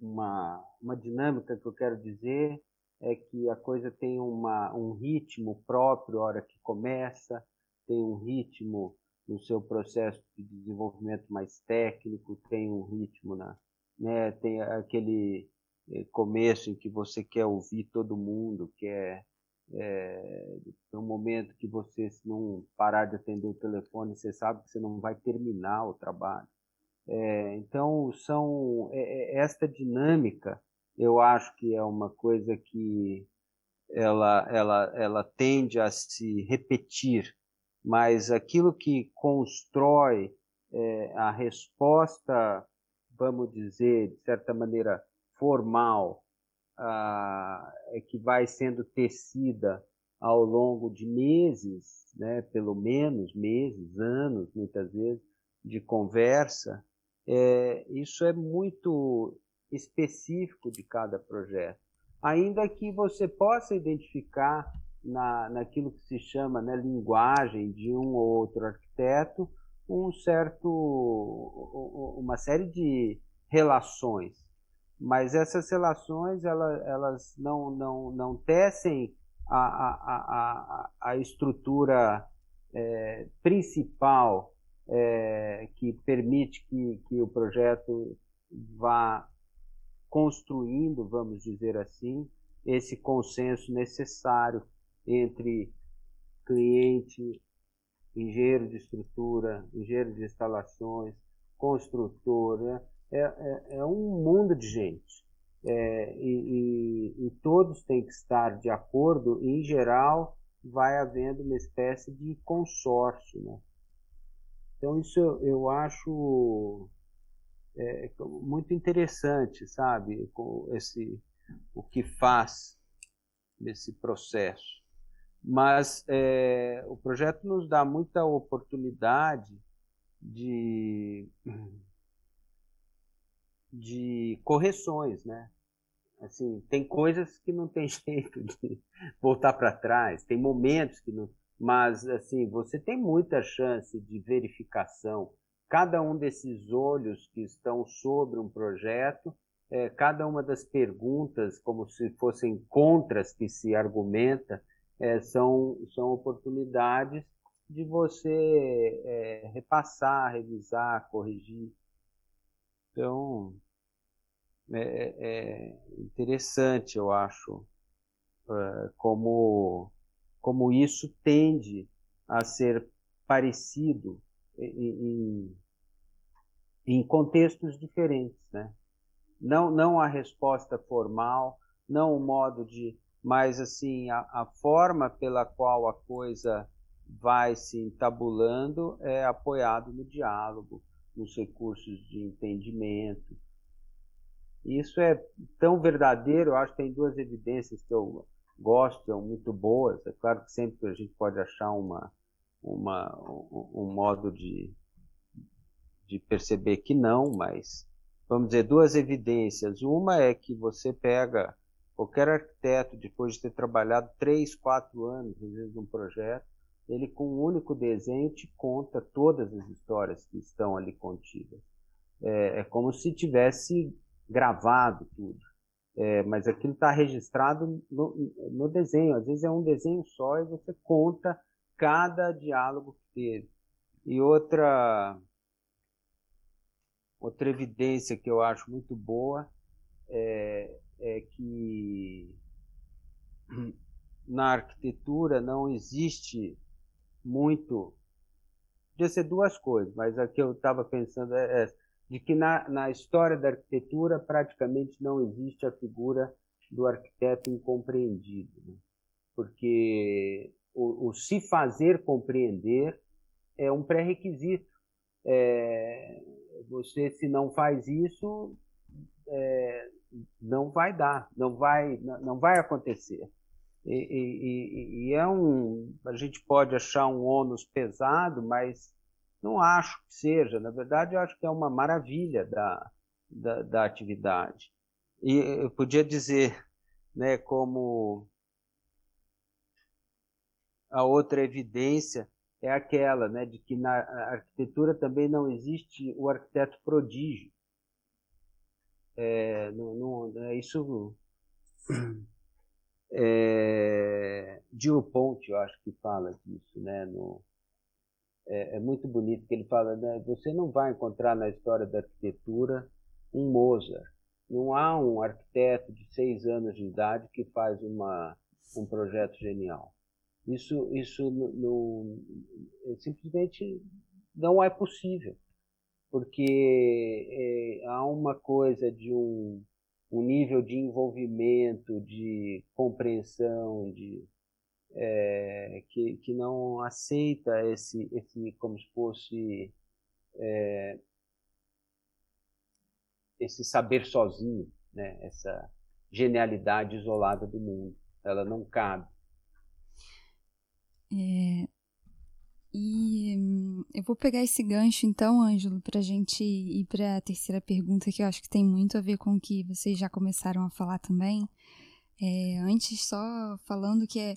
uma, uma dinâmica que eu quero dizer é que a coisa tem uma, um ritmo próprio hora que começa, tem um ritmo no seu processo de desenvolvimento mais técnico, tem um ritmo na, né, tem aquele eh, começo em que você quer ouvir todo mundo, quer é, um momento que você, se não parar de atender o telefone, você sabe que você não vai terminar o trabalho. É, então, são é, é, esta dinâmica, eu acho que é uma coisa que ela, ela, ela tende a se repetir, mas aquilo que constrói é, a resposta, vamos dizer, de certa maneira, formal, ah, é que vai sendo tecida ao longo de meses, né, pelo menos meses, anos, muitas vezes, de conversa, é, isso é muito específico de cada projeto. Ainda que você possa identificar na, naquilo que se chama né, linguagem de um ou outro arquiteto um certo, uma série de relações mas essas relações elas, elas não, não, não tecem a, a, a, a estrutura é, principal é, que permite que, que o projeto vá construindo, vamos dizer assim, esse consenso necessário entre cliente, engenheiro de estrutura, engenheiro de instalações, construtor, né? É, é, é um mundo de gente. É, e, e, e, todos têm que estar de acordo, e, em geral, vai havendo uma espécie de consórcio. Né? Então, isso eu, eu acho é, muito interessante, sabe? Esse, o que faz nesse processo. Mas é, o projeto nos dá muita oportunidade de de correções, né? Assim, tem coisas que não tem jeito de voltar para trás, tem momentos que não, mas assim, você tem muita chance de verificação. Cada um desses olhos que estão sobre um projeto, é, cada uma das perguntas, como se fossem contras que se argumenta, é, são, são oportunidades de você é, repassar, revisar, corrigir. Então, é, é, é interessante, eu acho, como, como isso tende a ser parecido em, em contextos diferentes, né? Não, não a resposta formal, não o modo de, mas assim a, a forma pela qual a coisa vai se entabulando é apoiado no diálogo, nos recursos de entendimento. Isso é tão verdadeiro, eu acho que tem duas evidências que eu gosto, são muito boas. É claro que sempre a gente pode achar uma, uma, um, modo de, de perceber que não, mas vamos dizer, duas evidências. Uma é que você pega qualquer arquiteto, depois de ter trabalhado três, quatro anos, às vezes, num projeto, ele com um único desenho te conta todas as histórias que estão ali contidas. É, é como se tivesse gravado tudo. É, mas aquilo está registrado no, no, desenho. Às vezes é um desenho só e você conta cada diálogo que teve. E outra, outra evidência que eu acho muito boa é, é que na arquitetura não existe muito. Podia ser duas coisas, mas a que eu estava pensando é essa, de que na, na história da arquitetura praticamente não existe a figura do arquiteto incompreendido, né? porque o, o, se fazer compreender é um pré-requisito. É, você, se não faz isso, é, não vai dar, não vai, não vai acontecer. E, e, e, é um, a gente pode achar um ônus pesado, mas não acho que seja. Na verdade, eu acho que é uma maravilha da, da, da atividade. E eu podia dizer, né, como a outra evidência é aquela, né, de que na arquitetura também não existe o arquiteto prodígio. É, não, é isso é, Ponte, eu acho que fala disso, né? No, é, é, muito bonito que ele fala, né? Você não vai encontrar na história da arquitetura um Mozart, Não há um arquiteto de seis anos de idade que faz uma, um projeto genial. Isso, isso não, simplesmente não é possível, porque é, há uma coisa de um, um nível de envolvimento, de compreensão, de, é, que, que não aceita esse, esse como se fosse é, esse saber sozinho, né? essa genialidade isolada do mundo. Ela não cabe. É, e eu vou pegar esse gancho então, Ângelo, para a gente ir para a terceira pergunta, que eu acho que tem muito a ver com o que vocês já começaram a falar também. É, antes, só falando que é,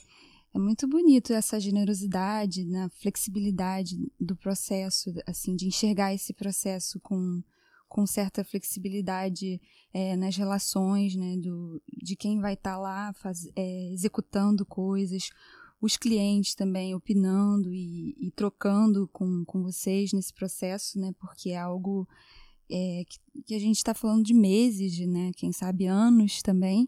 é muito bonito essa generosidade, na flexibilidade do processo, assim, de enxergar esse processo com, com certa flexibilidade é, nas relações, né, do, de quem vai estar tá lá faz, é, executando coisas, os clientes também opinando e, e, trocando com, com vocês nesse processo, né? Porque é algo é, que, que, a gente está falando de meses, né? Quem sabe anos também.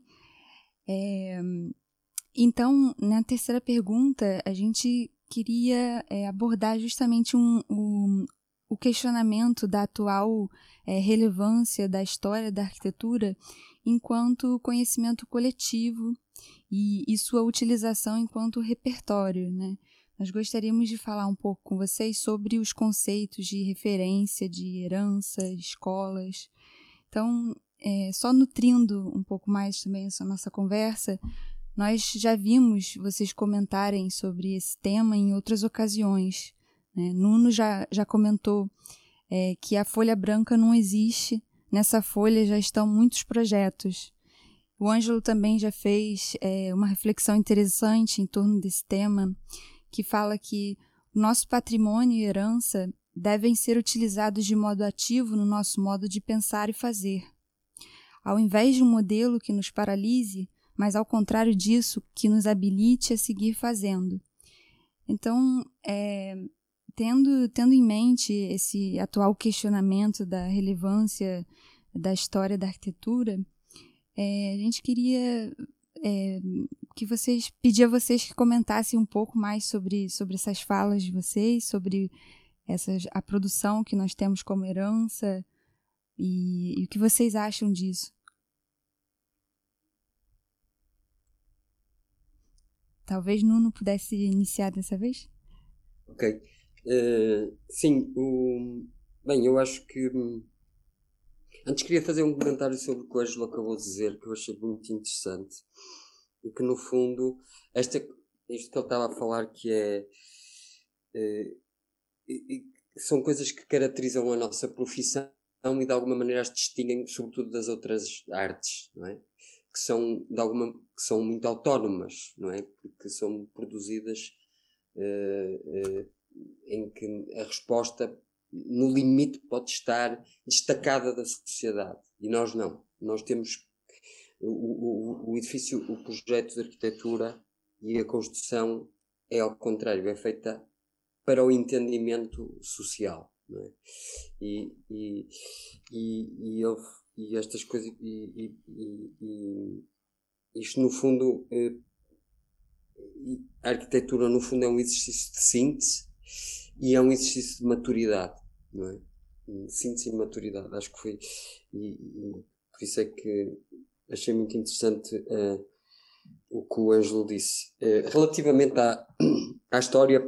Então, na terceira pergunta, a gente queria é, abordar justamente um, um, o questionamento da atual é, relevância da história da arquitetura enquanto conhecimento coletivo e, e sua utilização enquanto repertório. Né? Nós gostaríamos de falar um pouco com vocês sobre os conceitos de referência, de herança, escolas. Então, é, só nutrindo um pouco mais também essa nossa conversa, nós já vimos vocês comentarem sobre esse tema em outras ocasiões. Né? Nuno já, já comentou é, que a folha branca não existe, nessa folha já estão muitos projetos. O Ângelo também já fez é, uma reflexão interessante em torno desse tema, que fala que nosso patrimônio e herança devem ser utilizados de modo ativo no nosso modo de pensar e fazer. Ao invés de um modelo que nos paralise, mas ao contrário disso, que nos habilite a seguir fazendo. Então, é, tendo, tendo em mente esse atual questionamento da relevância da história da arquitetura, é, a gente queria é, que vocês pedir a vocês que comentassem um pouco mais sobre, sobre essas falas de vocês, sobre essas, a produção que nós temos como herança e, e o que vocês acham disso. Talvez Nuno pudesse iniciar dessa vez? Ok. Uh, sim, o... bem, eu acho que. Hum, antes queria fazer um comentário sobre o que o Ângelo acabou de dizer, que eu achei muito interessante. E que no fundo, esta, isto que ele estava a falar, que é. Uh, e, e são coisas que caracterizam a nossa profissão e de alguma maneira as distinguem, sobretudo das outras artes, não é? Que são de alguma que são muito autónomas, não é? Porque são produzidas uh, uh, em que a resposta no limite pode estar destacada da sociedade e nós não. Nós temos o, o, o edifício, o projeto de arquitetura e a construção é ao contrário, é feita para o entendimento social. É? e, e, e, e e estas coisas e, e, e, isto no fundo eh, a arquitetura no fundo é um exercício de síntese e é um exercício de maturidade não é? síntese e maturidade acho que foi e, por isso é que achei muito interessante uh, o que o Ângelo disse uh, relativamente à, à história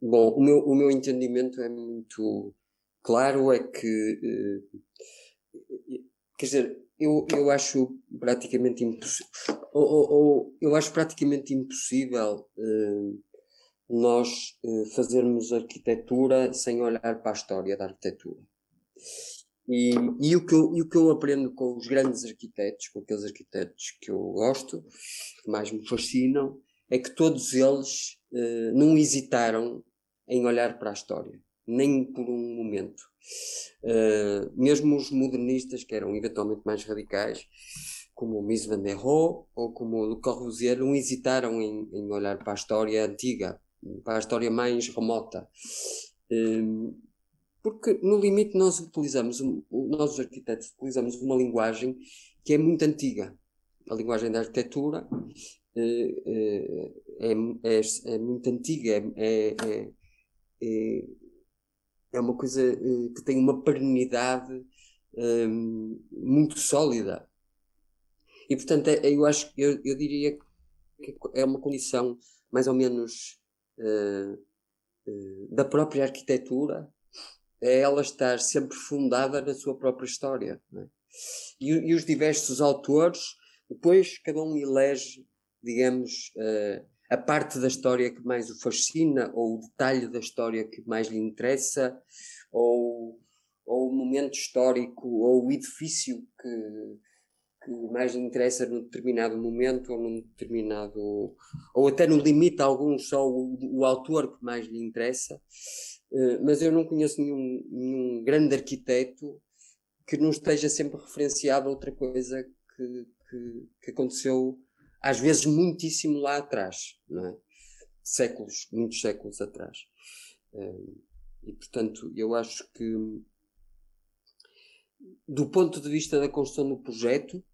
bom o meu, o meu entendimento é muito claro é que quer dizer, eu, eu acho praticamente impossível, ou, ou, ou, eu acho praticamente impossível uh, nós uh, fazermos arquitetura sem olhar para a história da arquitetura. E, e, o que eu, e o que eu aprendo com os grandes arquitetos, com aqueles arquitetos que eu gosto, que mais me fascinam, é que todos eles uh, não hesitaram em olhar para a história, nem por um momento. Uh, mesmo os modernistas, que eram eventualmente mais radicais, como o Mies van der Rohe ou como o Le Corbusier, não hesitaram em, em olhar para a história antiga, para a história mais remota. Uh, porque no limite nós utilizamos, nós os arquitetos utilizamos uma linguagem que é muito antiga. A linguagem da arquitetura é, é, é, é muito antiga, é, é, é uma coisa que tem uma perenidade um, muito sólida. E portanto, eu acho eu, eu diria que é uma condição mais ou menos uh, uh, da própria arquitetura é ela estar sempre fundada na sua própria história. É? E, e, os diversos autores, depois cada um elege, digamos, uh, a parte da história que mais o fascina, ou o detalhe da história que mais lhe interessa, ou, ou o momento histórico, ou o edifício que, que mais lhe interessa num determinado momento ou num determinado ou até no limite alguns só o, o autor que mais lhe interessa. Uh, mas eu não conheço nenhum, nenhum grande arquiteto que não esteja sempre referenciado a outra coisa que, que, que aconteceu às vezes muitíssimo lá atrás não é? séculos muitos séculos atrás uh, e portanto eu acho que do ponto de vista da construção do projeto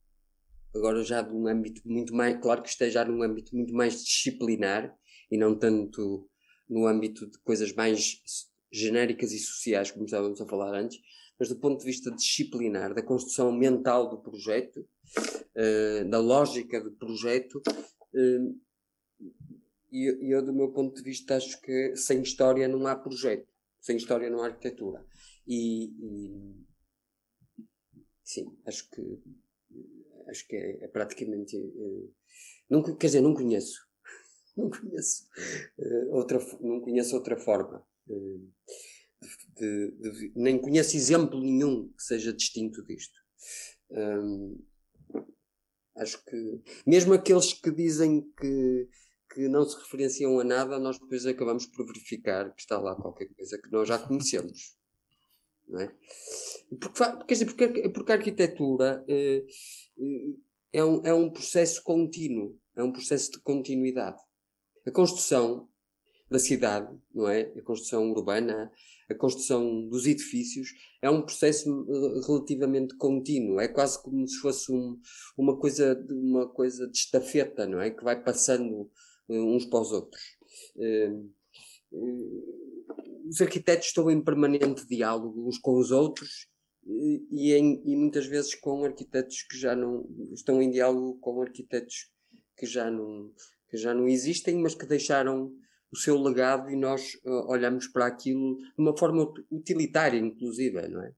agora já de um âmbito muito mais, claro que esteja num âmbito muito mais disciplinar e não tanto no âmbito de coisas mais genéricas e sociais, como estávamos a falar antes, mas do ponto de vista disciplinar, da construção mental do projeto, uh, da lógica do projeto, uh, e eu, do meu ponto de vista, acho que sem história não há projeto, sem história não há arquitetura. E, e sim, acho que acho que é, é praticamente. Uh, não, quer dizer, não conheço. não conheço. Outra, não conheço outra forma. De, de, nem conheço exemplo nenhum que seja distinto disto. Um, acho que, mesmo aqueles que dizem que, que não se referenciam a nada, nós depois acabamos por verificar que está lá qualquer coisa que nós já conhecemos. Não é? Porque, quer dizer, porque, porque a arquitetura eh, eh, é, um, é um processo contínuo, é um processo de continuidade. A construção da cidade, não é? A construção urbana, a construção dos edifícios é um processo eh, relativamente contínuo, é quase como se fosse um, uma coisa uma coisa de estafeta, não é? Que vai passando uns para os outros. Os arquitetos estão em permanente diálogo uns com os outros e, em, e, muitas vezes com arquitetos que já não estão em diálogo com arquitetos que já não que já não existem mas que deixaram o seu legado e nós uh, olhamos para aquilo de uma forma utilitária inclusive não é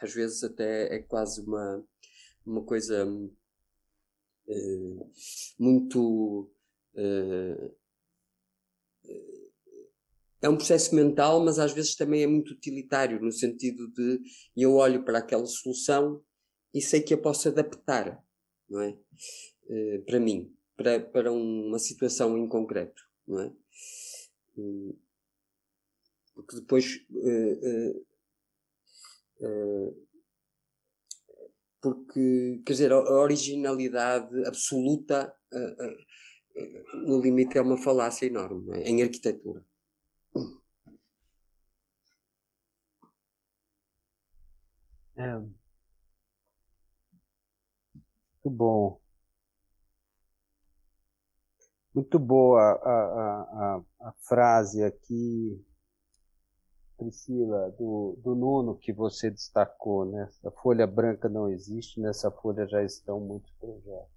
às vezes até é quase uma uma coisa uh, muito uh, é um processo mental, mas às vezes também é muito utilitário, no sentido de eu olho para aquela solução e sei que a posso adaptar, não é? Para mim, para, para uma situação em concreto, não é? Uh, porque depois. Uh, porque, quer dizer, a originalidade absoluta, no limite, é uma falácia enorme, é? em arquitetura. É. Muito bom. Muito boa a, a, a, frase aqui, Priscila, do, do Nuno que você destacou, né? A folha branca não existe, nessa folha já estão muitos projetos.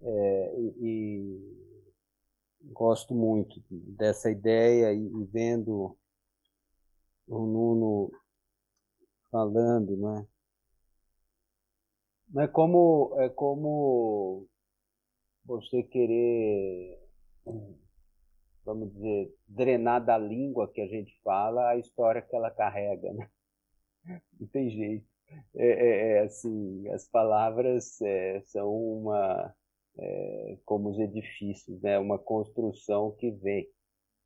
É, e, e, gosto muito dessa ideia e, e vendo o Nuno falando, né? Não é como é como você querer, vamos dizer, drenar da língua que a gente fala a história que ela carrega, né? Não tem jeito. É, é, é assim, as palavras é, são uma é, como os edifícios, né? Uma construção que vem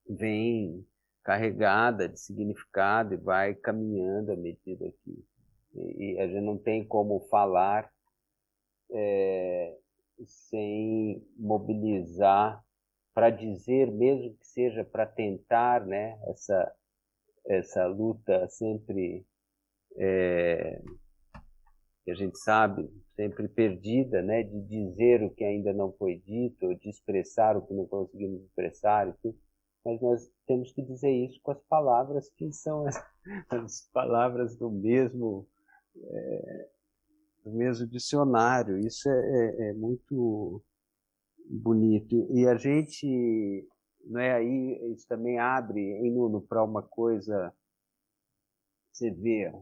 vem carregada de significado e vai caminhando à medida que e, e a gente não tem como falar é, sem mobilizar para dizer mesmo que seja para tentar né essa essa luta sempre é, que a gente sabe sempre perdida, né, de dizer o que ainda não foi dito, de expressar o que não conseguimos expressar e tudo. Mas nós temos que dizer isso com as palavras que são as, as palavras do mesmo é, mesmo dicionário. Isso é, é, é muito bonito. E a gente, não é aí, isso também abre em Nuno para uma coisa, você vê,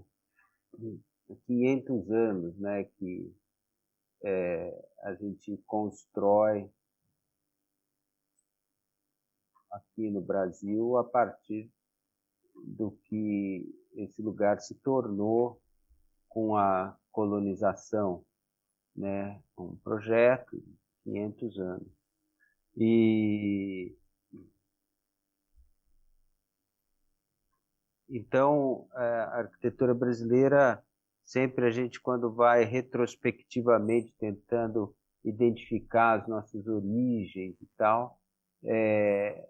500 anos, né, que é, a gente constrói aqui no Brasil a partir do que esse lugar se tornou com a colonização, né? Um projeto de 500 anos. E então a arquitetura brasileira sempre a gente quando vai retrospectivamente tentando identificar as nossas origens e tal, é,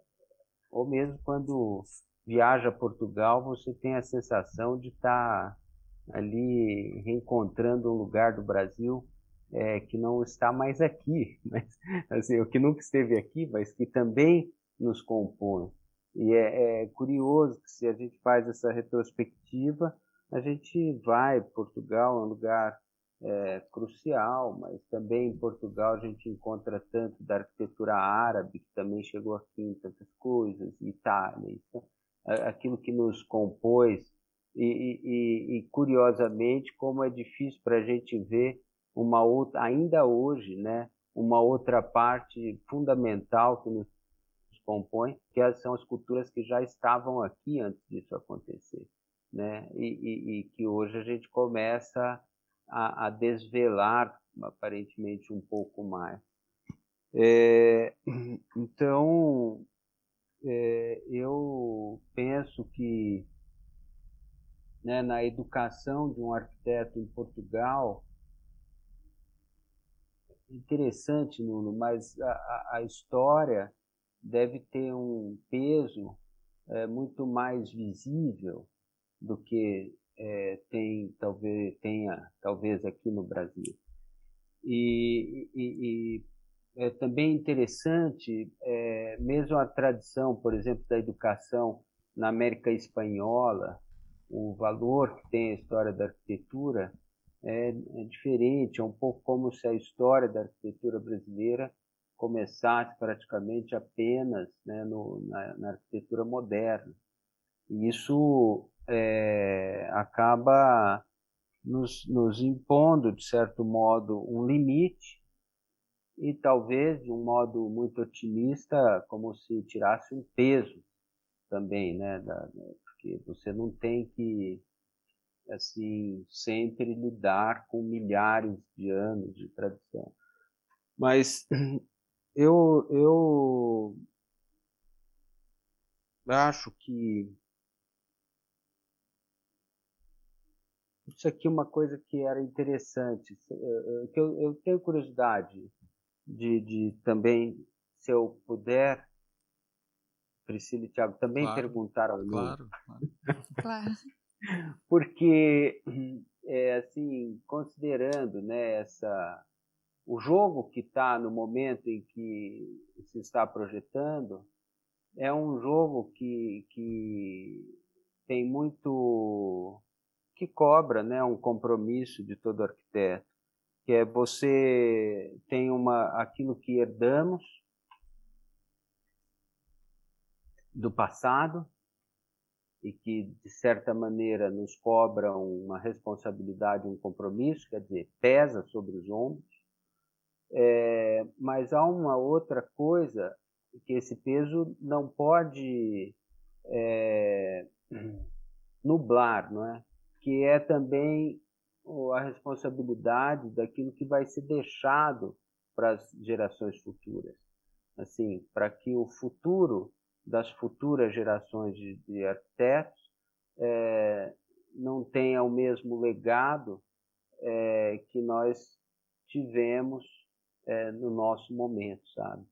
ou mesmo quando viaja a Portugal, você tem a sensação de estar tá ali reencontrando um lugar do Brasil é, que não está mais aqui, mas assim, o que nunca esteve aqui, mas que também nos compõe. E é, é curioso que se a gente faz essa retrospectiva, a gente vai, Portugal é um lugar é, crucial, mas também em Portugal a gente encontra tanto da arquitetura árabe, que também chegou aqui em tantas coisas, Itália, isso, aquilo que nos compôs, e, e, e curiosamente como é difícil para a gente ver uma outra, ainda hoje, né, uma outra parte fundamental que nos compõe, que são as culturas que já estavam aqui antes disso acontecer né? E, e, e que hoje a gente começa a, a, desvelar aparentemente um pouco mais. É, então, é, eu penso que né, na educação de um arquiteto em Portugal, interessante, Nuno, mas a, a história deve ter um peso é, muito mais visível do que é, tem talvez tenha talvez aqui no Brasil. E, e, e é também interessante, é, mesmo a tradição, por exemplo, da educação na América Espanhola, o valor que tem a história da arquitetura é, é diferente, é um pouco como se a história da arquitetura brasileira começasse praticamente apenas né, no, na, na arquitetura moderna. E isso é, acaba nos, nos impondo, de certo modo, um limite e talvez de um modo muito otimista, como se tirasse um peso também, né? Da, você não tem que assim sempre lidar com milhares de anos de tradição. Mas eu eu acho que isso aqui é uma coisa que era interessante, que eu, eu tenho curiosidade de, de, também, se eu puder, Priscila e Tiago, também claro, perguntar ao Claro, claro. claro. Porque, é, assim, considerando né, essa, o jogo que está no momento em que se está projetando, é um jogo que, que tem muito que cobra né, um compromisso de todo arquiteto, que é você tem uma aquilo que herdamos do passado e que de certa maneira nos cobra uma responsabilidade, um compromisso, quer dizer, pesa sobre os ombros. É, mas há uma outra coisa que esse peso não pode é, nublar, não é? que é também a responsabilidade daquilo que vai ser deixado para as gerações futuras. Assim, para que o futuro das futuras gerações de, de arquitetos é, não tenha o mesmo legado é, que nós tivemos é, no nosso momento, sabe?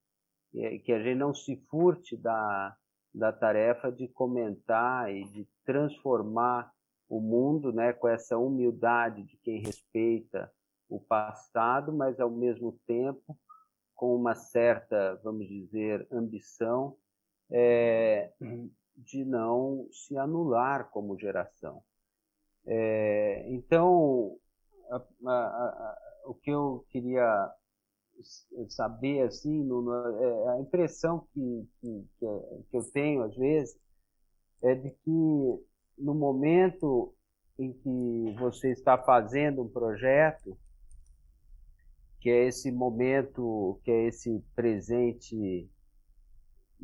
que a gente não se furte da, da tarefa de comentar e de transformar o mundo, né, com essa humildade de quem respeita o passado, mas ao mesmo tempo com uma certa, vamos dizer, ambição é, de não se anular como geração. É, então, a, a, a, o que eu queria saber, assim, no, no, é, a impressão que, que, que eu tenho, às vezes, é de que no momento em que você está fazendo um projeto, que é esse momento, que é esse presente,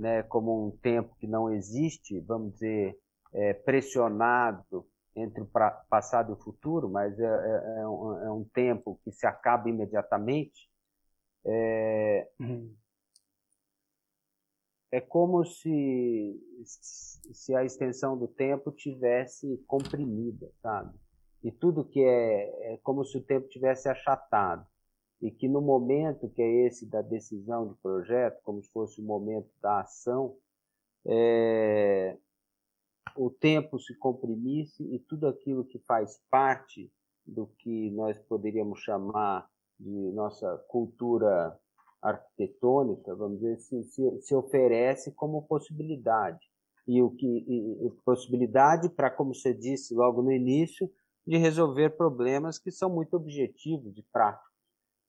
né, como um tempo que não existe, vamos dizer, é, pressionado entre o passado e o futuro, mas é, é, é, um, é um, tempo que se acaba imediatamente. É, é como se, se a extensão do tempo tivesse comprimida, sabe? E tudo que é, é como se o tempo tivesse achatado. E que no momento que é esse da decisão de projeto, como se fosse o momento da ação, é, o tempo se comprimisse e tudo aquilo que faz parte do que nós poderíamos chamar de nossa cultura arquitetônica, vamos dizer, se, se, se oferece como possibilidade. E o que e, possibilidade para, como você disse logo no início, de resolver problemas que são muito objetivos e práticos.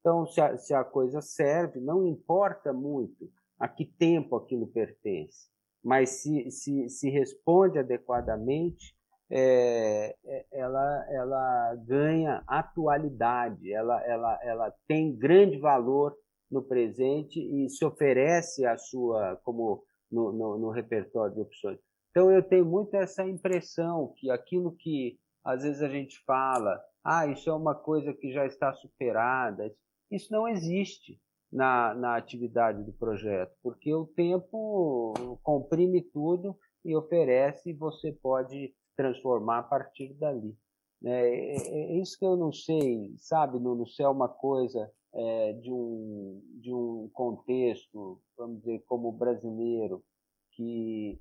Então, se a, se a coisa serve, não importa muito a que tempo aquilo pertence, mas se, se, se responde adequadamente, é, é ela, ela ganha atualidade, ela, ela, ela tem grande valor no presente e se oferece a sua como no, no, no, repertório de opções. Então eu tenho muito essa impressão que aquilo que às vezes a gente fala, ah, isso é uma coisa que já está superada, isso não existe na, na atividade do projeto, porque o tempo comprime tudo e oferece e você pode transformar a partir dali. É, é, é isso que eu não sei, sabe, no, no céu uma coisa é, de, um, de um contexto, vamos dizer, como brasileiro, que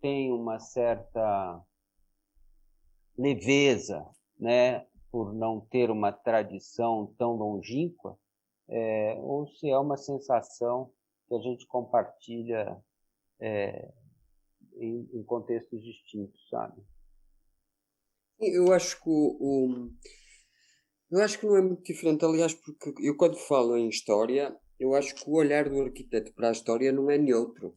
tem uma certa leveza, né, por não ter uma tradição tão longínqua, é, ou se é uma sensação que a gente compartilha é, em, em, contextos distintos, sabe? Eu acho que o, o eu acho que não é muito diferente, aliás, porque eu quando falo em história, eu acho que o olhar do arquiteto para a história não é neutro,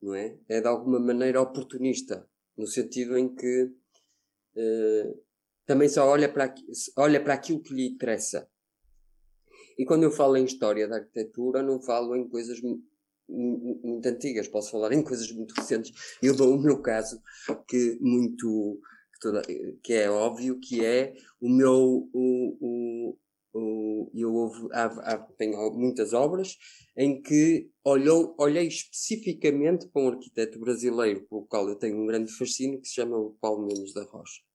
não é? É de alguma maneira oportunista, no sentido em que uh, também só olha para, olha para aquilo que lhe interessa. E quando eu falo em história da arquitetura, não falo em coisas muito antigas, posso falar em coisas muito recentes. Eu dou o meu caso, que muito que, toda, que é óbvio que é o meu. O, o, o, eu houve, há, há, tenho muitas obras em que olhou, olhei especificamente para um arquiteto brasileiro, pelo qual eu tenho um grande fascínio, que se chama o Paulo Mendes da Rocha.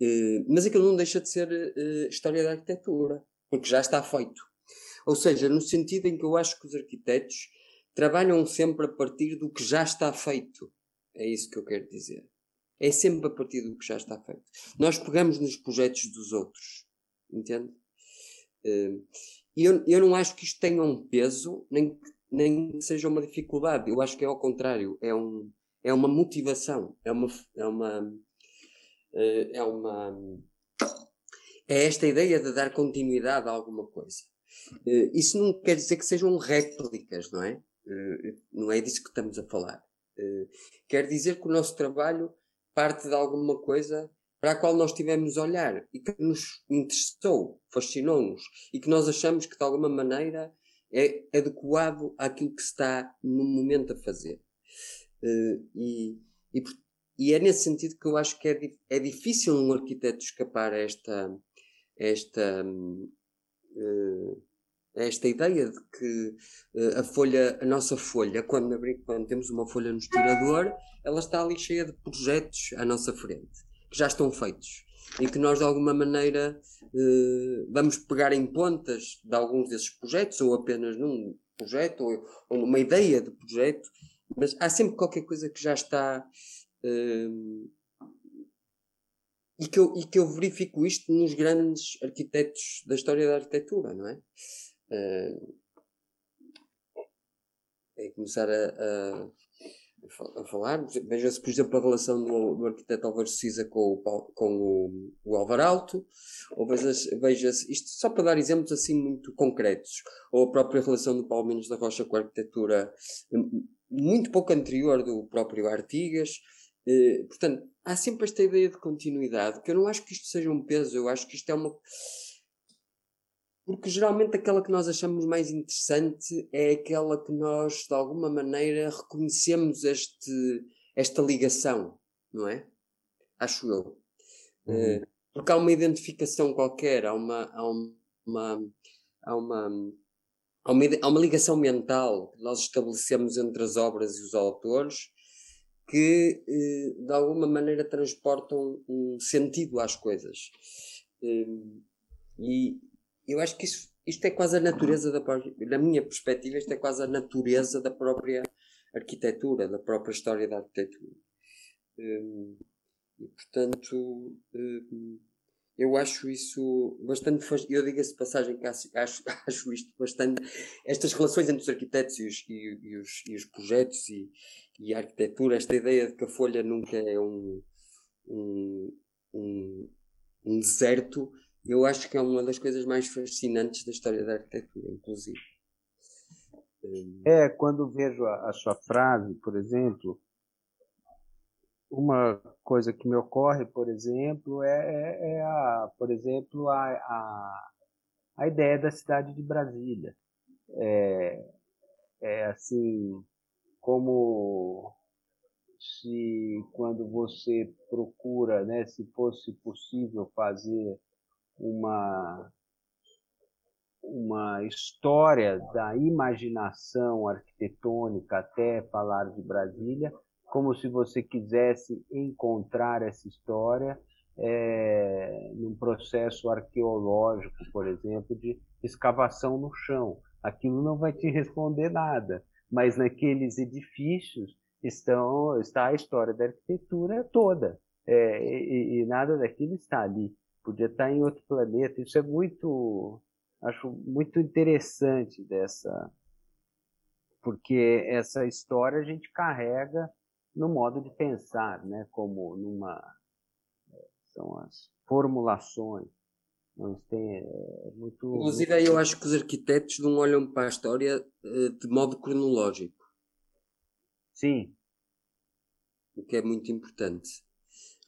Uh, mas aquilo não deixa de ser uh, história da arquitetura, porque já está feito. Ou seja, no sentido em que eu acho que os arquitetos trabalham sempre a partir do que já está feito. É isso que eu quero dizer. É sempre a partir do que já está feito. Nós pegamos nos projetos dos outros. Entende? Eh, e eu, eu não acho que isto tenha um peso, nem, nem seja uma dificuldade. Eu acho que é ao contrário. É, um, é uma motivação. É uma. É uma eh, é uma é esta ideia de dar continuidade a alguma coisa. Eh, isso não quer dizer que sejam réplicas, não é? Não é disso que estamos a falar. Quer dizer que o nosso trabalho parte de alguma coisa para a qual nós tivemos olhar e que nos interessou, fascinou-nos e que nós achamos que de alguma maneira é adequado àquilo que se está no momento a fazer. E, e, e, é nesse sentido que eu acho que é, é difícil um arquiteto escapar a esta, esta uh, esta ideia de que uh, a folha, a nossa folha, quando, quando temos uma folha no estirador, ela está ali cheia de projetos à nossa frente, que já estão feitos. E que nós, de alguma maneira, uh, vamos pegar em pontas de alguns desses projetos, ou apenas num projeto, ou, ou numa ideia de projeto, mas há sempre qualquer coisa que já está. E, que eu, e que eu verifico isto nos grandes arquitetos da história da arquitetura, não é? Uh, é começar a, a a falar. Veja-se, por exemplo, a relação do, do arquiteto Álvaro Cisa com, o, com o, o Álvaro Alto, ou veja-se, veja isto só para dar exemplos assim muito concretos, ou a própria relação do Paulo Menos da Rocha com a arquitetura hum, muito pouco anterior do próprio Artigas. Eh, portanto, há sempre esta ideia de continuidade, que eu não acho que isto seja um peso, eu acho que isto é uma porque geralmente aquela que nós achamos mais interessante é aquela que nós, de alguma maneira, reconhecemos este, esta ligação, não é? Acho eu. Uhum. Uh, porque há uma identificação qualquer, há uma, há uma, há uma, há uma, há uma ligação mental que nós estabelecemos entre as obras e os autores que, uh, de alguma maneira, transportam um sentido às coisas. Uh, e, eu acho que isso, isto é quase a natureza da na minha perspectiva, isto é quase a natureza da própria arquitetura, da própria história da arquitetura. Um, e portanto, um, eu acho isso bastante. Eu digo essa passagem que acho, acho, acho, isto bastante. Estas relações entre os arquitetos e os, e, e os, e os projetos e, e, a arquitetura, esta ideia de que a folha nunca é um, um, um, um deserto eu acho que é uma das coisas mais fascinantes da história da arquitetura, inclusive. É, quando vejo a, a sua frase, por exemplo, uma coisa que me ocorre, por exemplo, é, é, é a, por exemplo, a, a, a, ideia da cidade de Brasília. É, é assim, como se quando você procura, né, se fosse possível fazer uma uma história da imaginação arquitetônica até falar de Brasília, como se você quisesse encontrar essa história é, num processo arqueológico, por exemplo, de escavação no chão. Aquilo não vai te responder nada, mas naqueles edifícios estão está a história da arquitetura toda é, e, e nada daquilo está ali podia estar em outro planeta. Isso é muito, acho muito interessante dessa, porque essa história a gente carrega no modo de pensar, né? Como numa são as formulações. Não tem é muito. Inclusive, muito... eu acho que os arquitetos não olham para a história eh, de modo cronológico. Sim. O que é muito importante.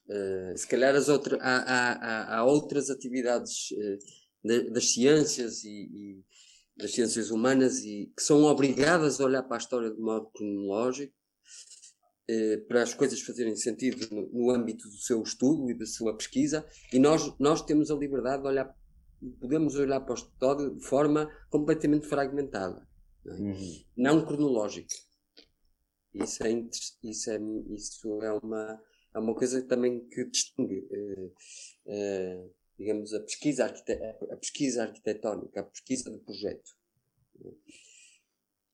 Uh, se calhar as outra, há, há, há outras atividades uh, das ciências e, e, das ciências humanas e que são obrigadas a olhar para a história de modo cronológico para as coisas fazerem sentido no, no, âmbito do seu estudo e da sua pesquisa e nós, nós temos a liberdade de olhar podemos olhar para o história de forma completamente fragmentada não, é? uhum. não cronológica isso é, isso é, isso é uma é uma coisa também que distingue, uh, uh, digamos, a pesquisa, a pesquisa arquitetónica, a pesquisa do projeto.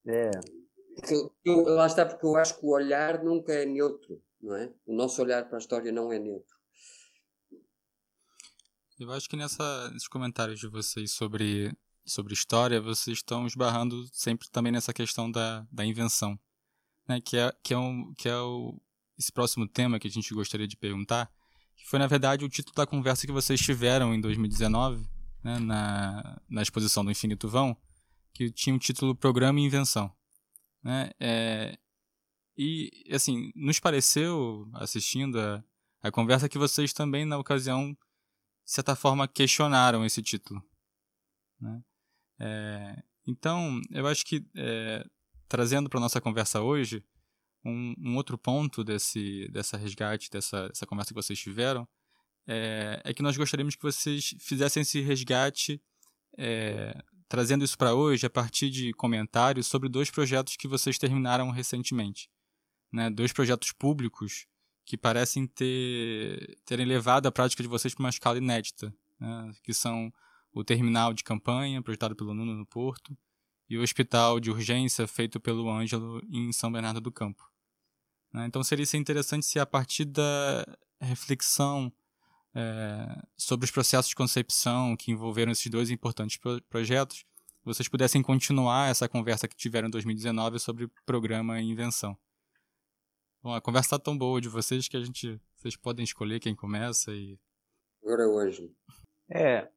É. Porque lá está, porque eu acho que o olhar nunca é neutro, não é? O nosso olhar para a história não é neutro. Eu acho que nessa, nesses comentários de vocês sobre, sobre história, vocês estão esbarrando sempre também nessa questão da, da invenção, né? que, é, que, é um, que é o, esse próximo tema que a gente gostaria de perguntar, que foi, na verdade, o título da conversa que vocês tiveram em 2019, né, na, na exposição do Infinito Vão, que tinha o título Programa e Invenção. Né? É, e, assim, nos pareceu, assistindo a, a conversa, que vocês também, na ocasião, de certa forma, questionaram esse título. Né? É, então, eu acho que, é, trazendo para a nossa conversa hoje, um, um, outro ponto desse, dessa resgate, dessa, dessa conversa que vocês tiveram, é, é, que nós gostaríamos que vocês fizessem esse resgate, é, trazendo isso para hoje a partir de comentários sobre dois projetos que vocês terminaram recentemente. Né? Dois projetos públicos que parecem ter, terem levado a prática de vocês para uma escala inédita, né? que são o terminal de campanha, projetado pelo Nuno no Porto, e o hospital de urgência feito pelo Ângelo em São Bernardo do Campo. Né? Então seria interessante se a partir da reflexão é, sobre os processos de concepção que envolveram esses dois importantes pro projetos, vocês pudessem continuar essa conversa que tiveram em 2019 sobre programa e invenção. Bom, a conversa está tão boa de vocês que a gente, vocês podem escolher quem começa e agora é hoje. É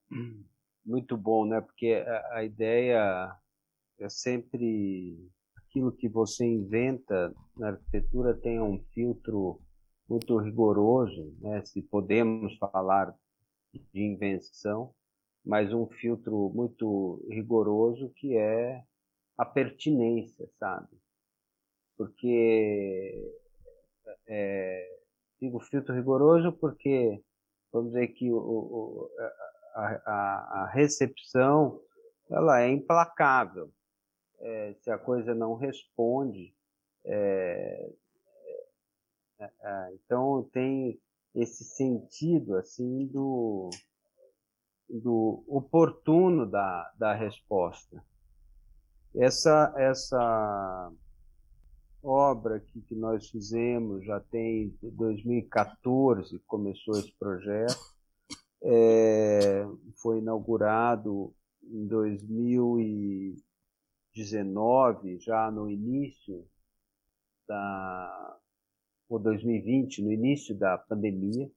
muito bom, né? Porque a, a ideia é sempre aquilo que você inventa na arquitetura tem um filtro muito rigoroso, né? Se podemos falar de invenção, mas um filtro muito rigoroso que é a pertinência, sabe? Porque é, digo filtro rigoroso porque vamos dizer que o, o, a, a, a, recepção ela é implacável. É, se a coisa não responde, é, então tem esse sentido assim do do oportuno da, da resposta. Essa, essa obra que, que nós fizemos já tem 2014 começou esse projeto, é, foi inaugurado em 2019, já no início da ou 2020, no início da pandemia.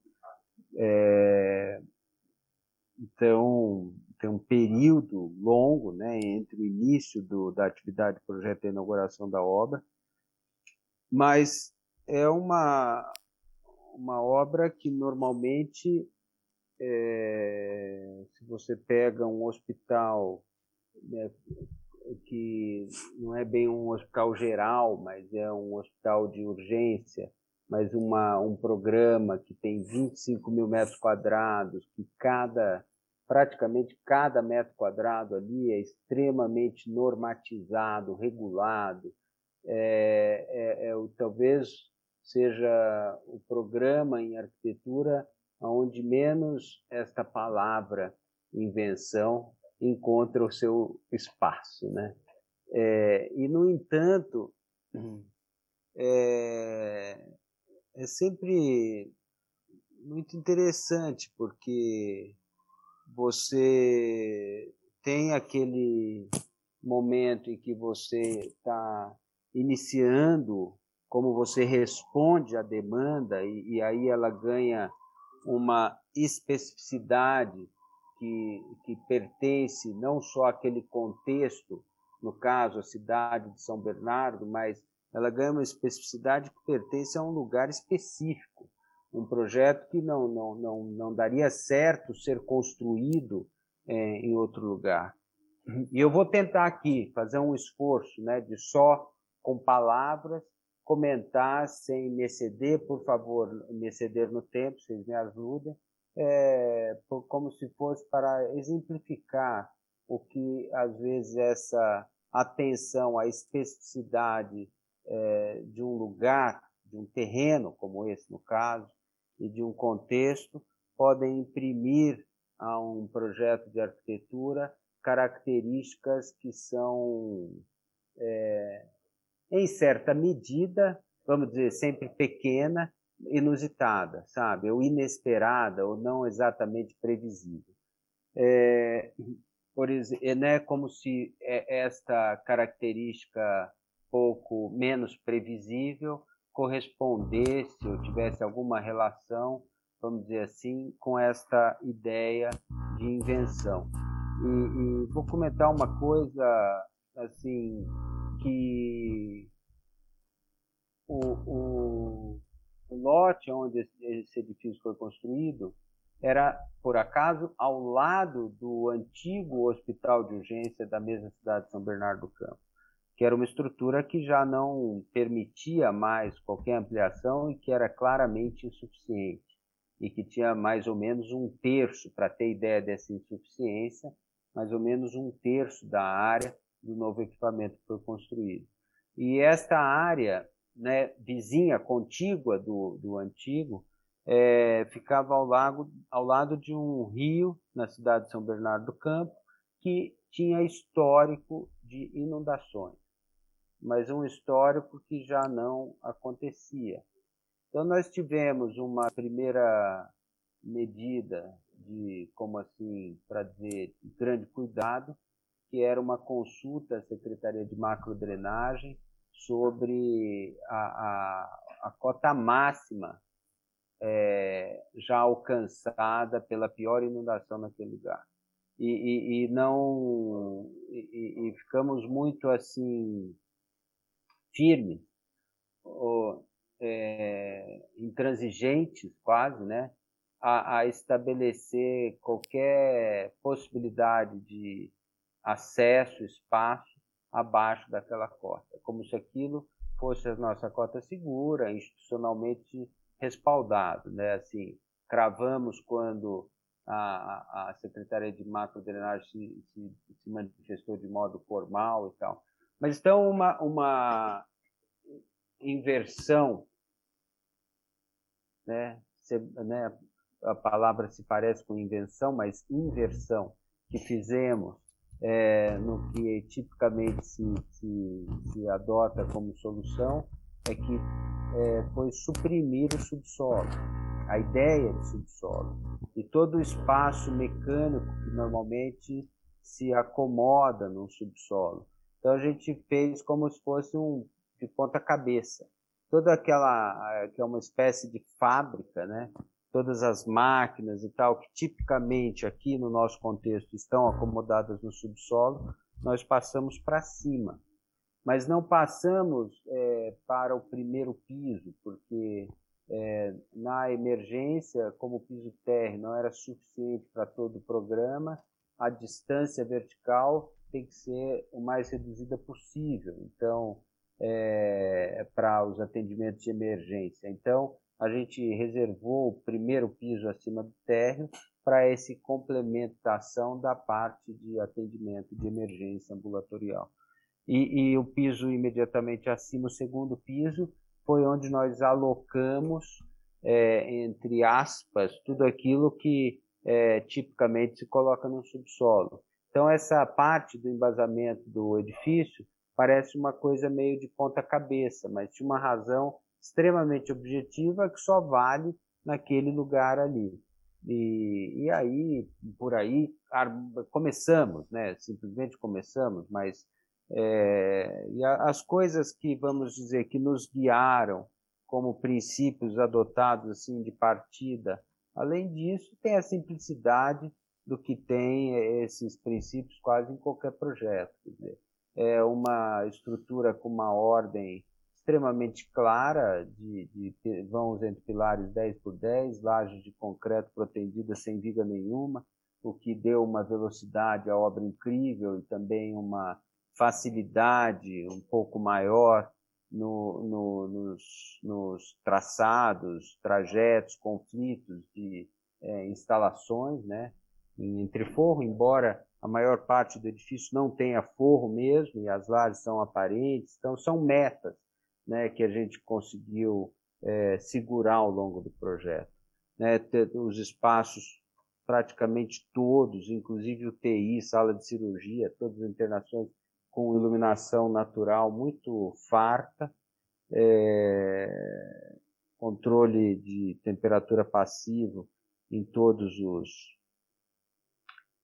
É, então, tem um período longo né, entre o início do, da atividade do projeto e a inauguração da obra, mas é uma, uma obra que normalmente, é, se você pega um hospital né, que não é bem um hospital geral, mas é um hospital de urgência, mas uma, um programa que tem 25 mil metros quadrados, que cada praticamente cada metro quadrado ali é extremamente normatizado, regulado. É, é, é, talvez seja o programa em arquitetura onde menos esta palavra invenção encontra o seu espaço, né? É, e no entanto é, é sempre muito interessante porque você tem aquele momento em que você está iniciando, como você responde à demanda, e, e, aí ela ganha uma especificidade que, que pertence não só àquele contexto, no caso, a cidade de São Bernardo, mas ela ganha uma especificidade que pertence a um lugar específico um projeto que não, não, não, não daria certo ser construído é, em outro lugar. E eu vou tentar aqui fazer um esforço né, de só com palavras comentar sem me exceder, por favor, me exceder no tempo, vocês me ajudem, é, como se fosse para exemplificar o que às vezes essa atenção à especificidade é, de um lugar, de um terreno, como esse no caso, e de um contexto podem imprimir a um projeto de arquitetura características que são, é, em certa medida, vamos dizer, sempre pequena, inusitada, sabe? Ou inesperada, ou não exatamente previsível. É, por exemplo, é né, como se esta característica pouco menos previsível correspondesse ou tivesse alguma relação, vamos dizer assim, com esta ideia de invenção. E, e vou comentar uma coisa assim que o, o, lote onde esse edifício foi construído era, por acaso, ao lado do antigo hospital de urgência da mesma cidade de São Bernardo do Campo que era uma estrutura que já não permitia mais qualquer ampliação e que era claramente insuficiente e que tinha mais ou menos um terço, para ter ideia dessa insuficiência, mais ou menos um terço da área do novo equipamento que foi construído. E esta área, né, vizinha, contígua do, do antigo, é, ficava ao, lago, ao lado de um rio na cidade de São Bernardo do Campo, que tinha histórico de inundações, mas um histórico que já não acontecia. Então nós tivemos uma primeira medida de, como assim, para dizer, grande cuidado, que era uma consulta à Secretaria de Macrodrenagem sobre a, a, a cota máxima é, já alcançada pela pior inundação naquele lugar. E, e, e não e, e, ficamos muito assim firmes ou, é, intransigentes quase né a, a, estabelecer qualquer possibilidade de acesso espaço abaixo daquela cota como se aquilo fosse a nossa cota segura institucionalmente respaldado, né? Assim, cravamos quando a, a Secretaria de Macrodrenagem se, se, se manifestou de modo formal e tal. Mas então uma, uma inversão, né? Se, né? A palavra se parece com invenção, mas inversão que fizemos é, no que tipicamente se, se, se adota como solução é que é, foi suprimir o subsolo, a ideia de subsolo e todo o espaço mecânico que normalmente se acomoda no subsolo. Então a gente fez como se fosse um de ponta cabeça. Toda aquela que é uma espécie de fábrica, né? Todas as máquinas e tal que tipicamente aqui no nosso contexto estão acomodadas no subsolo, nós passamos para cima mas não passamos é, para o primeiro piso, porque é, na emergência, como o piso térreo não era suficiente para todo o programa, a distância vertical tem que ser o mais reduzida possível. Então, é, para os atendimentos de emergência. Então, a gente reservou o primeiro piso acima do térreo para essa complementação da parte de atendimento de emergência ambulatorial e, e o piso imediatamente acima, o segundo piso, foi onde nós alocamos, é, entre aspas, tudo aquilo que é, tipicamente se coloca no subsolo. Então, essa parte do embasamento do edifício parece uma coisa meio de ponta-cabeça, mas tinha uma razão extremamente objetiva que só vale naquele lugar ali. E, e aí, por aí, começamos, né? simplesmente começamos, mas é, e a, as coisas que, vamos dizer, que nos guiaram como princípios adotados assim de partida, além disso, tem a simplicidade do que tem esses princípios quase em qualquer projeto. Dizer, é uma estrutura com uma ordem extremamente clara, de, de vãos entre pilares 10 por 10, lajes de concreto protendidas sem viga nenhuma, o que deu uma velocidade à obra incrível e também uma facilidade um pouco maior no, no, nos, nos, traçados, trajetos, conflitos de é, instalações, né? Entre forro, embora a maior parte do edifício não tenha forro mesmo e as lajes são aparentes, então são metas né, que a gente conseguiu é, segurar ao longo do projeto. Né? Os espaços praticamente todos, inclusive o TI, sala de cirurgia, todas as internações com iluminação natural muito farta, é, controle de temperatura passivo em todos os.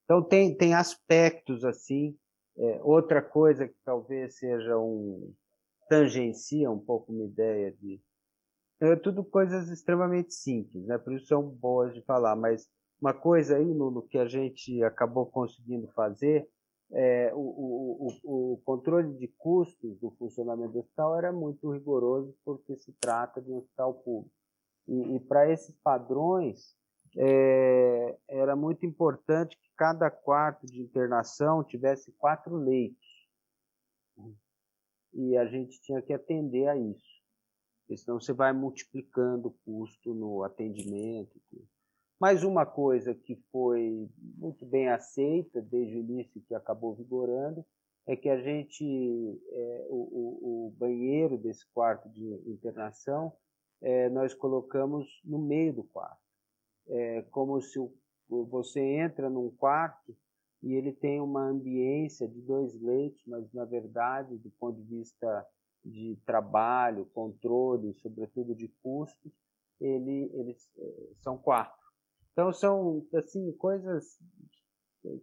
Então tem, tem aspectos assim. É, outra coisa que talvez seja um tangencia um pouco uma ideia de é tudo coisas extremamente simples, né? Por isso são boas de falar, mas uma coisa aí no, no que a gente acabou conseguindo fazer é, o, o, o, controle de custos do funcionamento do hospital era muito rigoroso porque se trata de um hospital público. E, e para esses padrões, é, era muito importante que cada quarto de internação tivesse quatro leitos. E a gente tinha que atender a isso. Porque senão você vai multiplicando o custo no atendimento. Mais uma coisa que foi muito bem aceita desde o início, que acabou vigorando, é que a gente, é, o, o, o, banheiro desse quarto de internação, é, nós colocamos no meio do quarto. É como se você entra num quarto e ele tem uma ambiência de dois leitos, mas na verdade, do ponto de vista de trabalho, controle, sobretudo de custos, ele, eles eh, são quatro. Então são assim coisas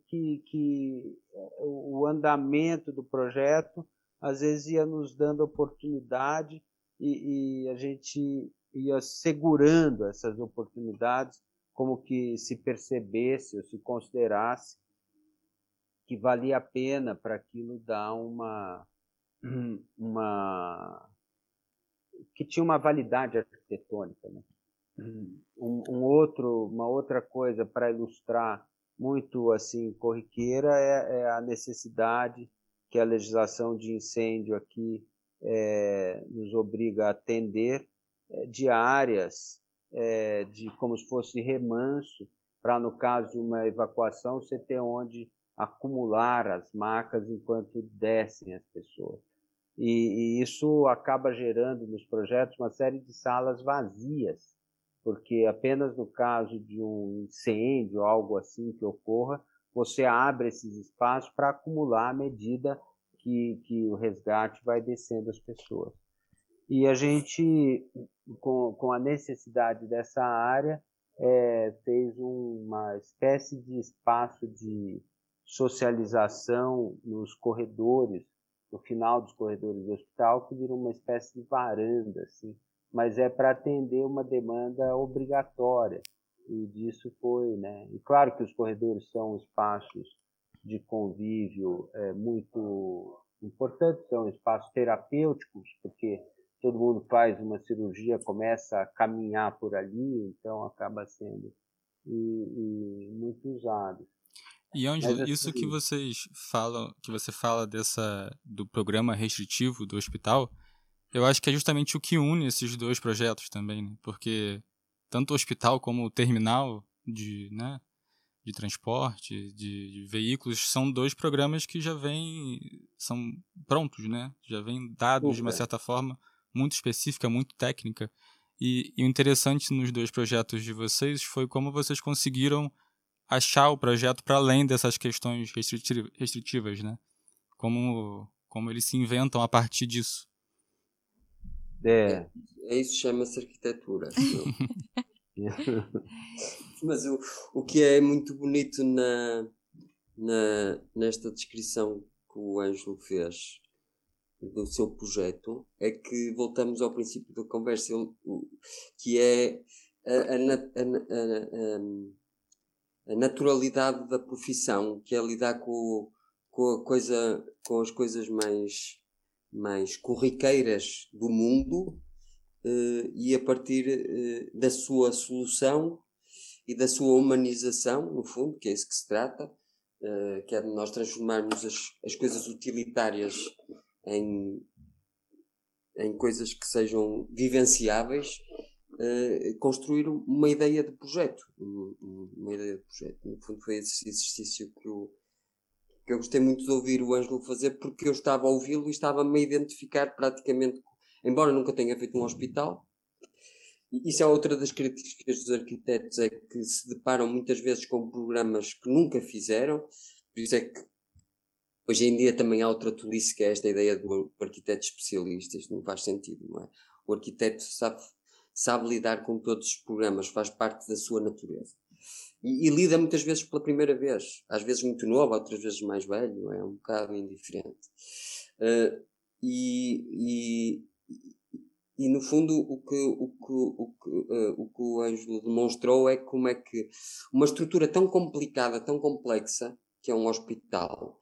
que, que eh, o andamento do projeto às vezes ia nos dando oportunidade e, e a gente ia segurando essas oportunidades como que se percebesse ou se considerasse que valia a pena para aquilo dar uma uma que tinha uma validade arquitetônica, né? Um, um outro, uma outra coisa para ilustrar muito assim corriqueira é, é, a necessidade que a legislação de incêndio aqui é, nos obriga a atender é, de áreas é, de como se fosse remanso para no caso de uma evacuação você ter onde acumular as macas enquanto descem as pessoas e, e isso acaba gerando nos projetos uma série de salas vazias porque apenas no caso de um incêndio, algo assim que ocorra, você abre esses espaços para acumular à medida que, que o resgate vai descendo as pessoas. E a gente, com, com a necessidade dessa área, é, fez uma espécie de espaço de socialização nos corredores, no final dos corredores do hospital, que virou uma espécie de varanda, assim, mas é para atender uma demanda obrigatória. E disso foi, né? E claro que os corredores são espaços de convívio é, muito importantes, são espaços terapêuticos, porque todo mundo faz uma cirurgia, começa a caminhar por ali, então acaba sendo e, e muito usado. E Ângelo, assim, isso que vocês falam, que você fala dessa do programa restritivo do hospital, eu acho que é justamente o que une esses dois projetos também, né? porque tanto o hospital como o terminal de, né, de transporte, de, de, veículos, são dois programas que já vêm, são prontos, né? Já vêm dados de uma certa forma muito específica, muito técnica. E, e o interessante nos dois projetos de vocês foi como vocês conseguiram achar o projeto para além dessas questões restritivas, né? Como, como eles se inventam a partir disso. É, é isso chama-se arquitetura. Mas o, o que é muito bonito na, na, nesta descrição que o Ângelo fez do seu projeto é que voltamos ao princípio da conversa, que é a, a, a, a, naturalidade da profissão, que é lidar com, com, a coisa, com as coisas mais mais corriqueiras do mundo uh, e a partir uh, da sua solução e da sua humanização, no fundo, que é isso que se trata, uh, que é de nós transformarmos as, as coisas utilitárias em, em coisas que sejam vivenciáveis, construir uma ideia de projeto. Uma ideia de projeto. No fundo, foi esse exercício que o que eu gostei muito de ouvir o Ângelo fazer, porque eu estava a ouvi-lo e estava-me a identificar praticamente, embora nunca tenha feito um hospital. Isso é outra das críticas dos arquitetos, é que se deparam muitas vezes com programas que nunca fizeram, por isso é que hoje em dia também há outra tolice que é esta ideia do arquiteto especialista, isto não faz sentido, não é? O arquiteto sabe, sabe lidar com todos os programas, faz parte da sua natureza. E, e, lida muitas vezes pela primeira vez, às vezes muito novo, outras vezes mais velho, é um bocado indiferente. Uh, e, e, e, no fundo o que o, que, o, que, uh, o que o Ângelo demonstrou é como é que uma estrutura tão complicada, tão complexa, que é um hospital,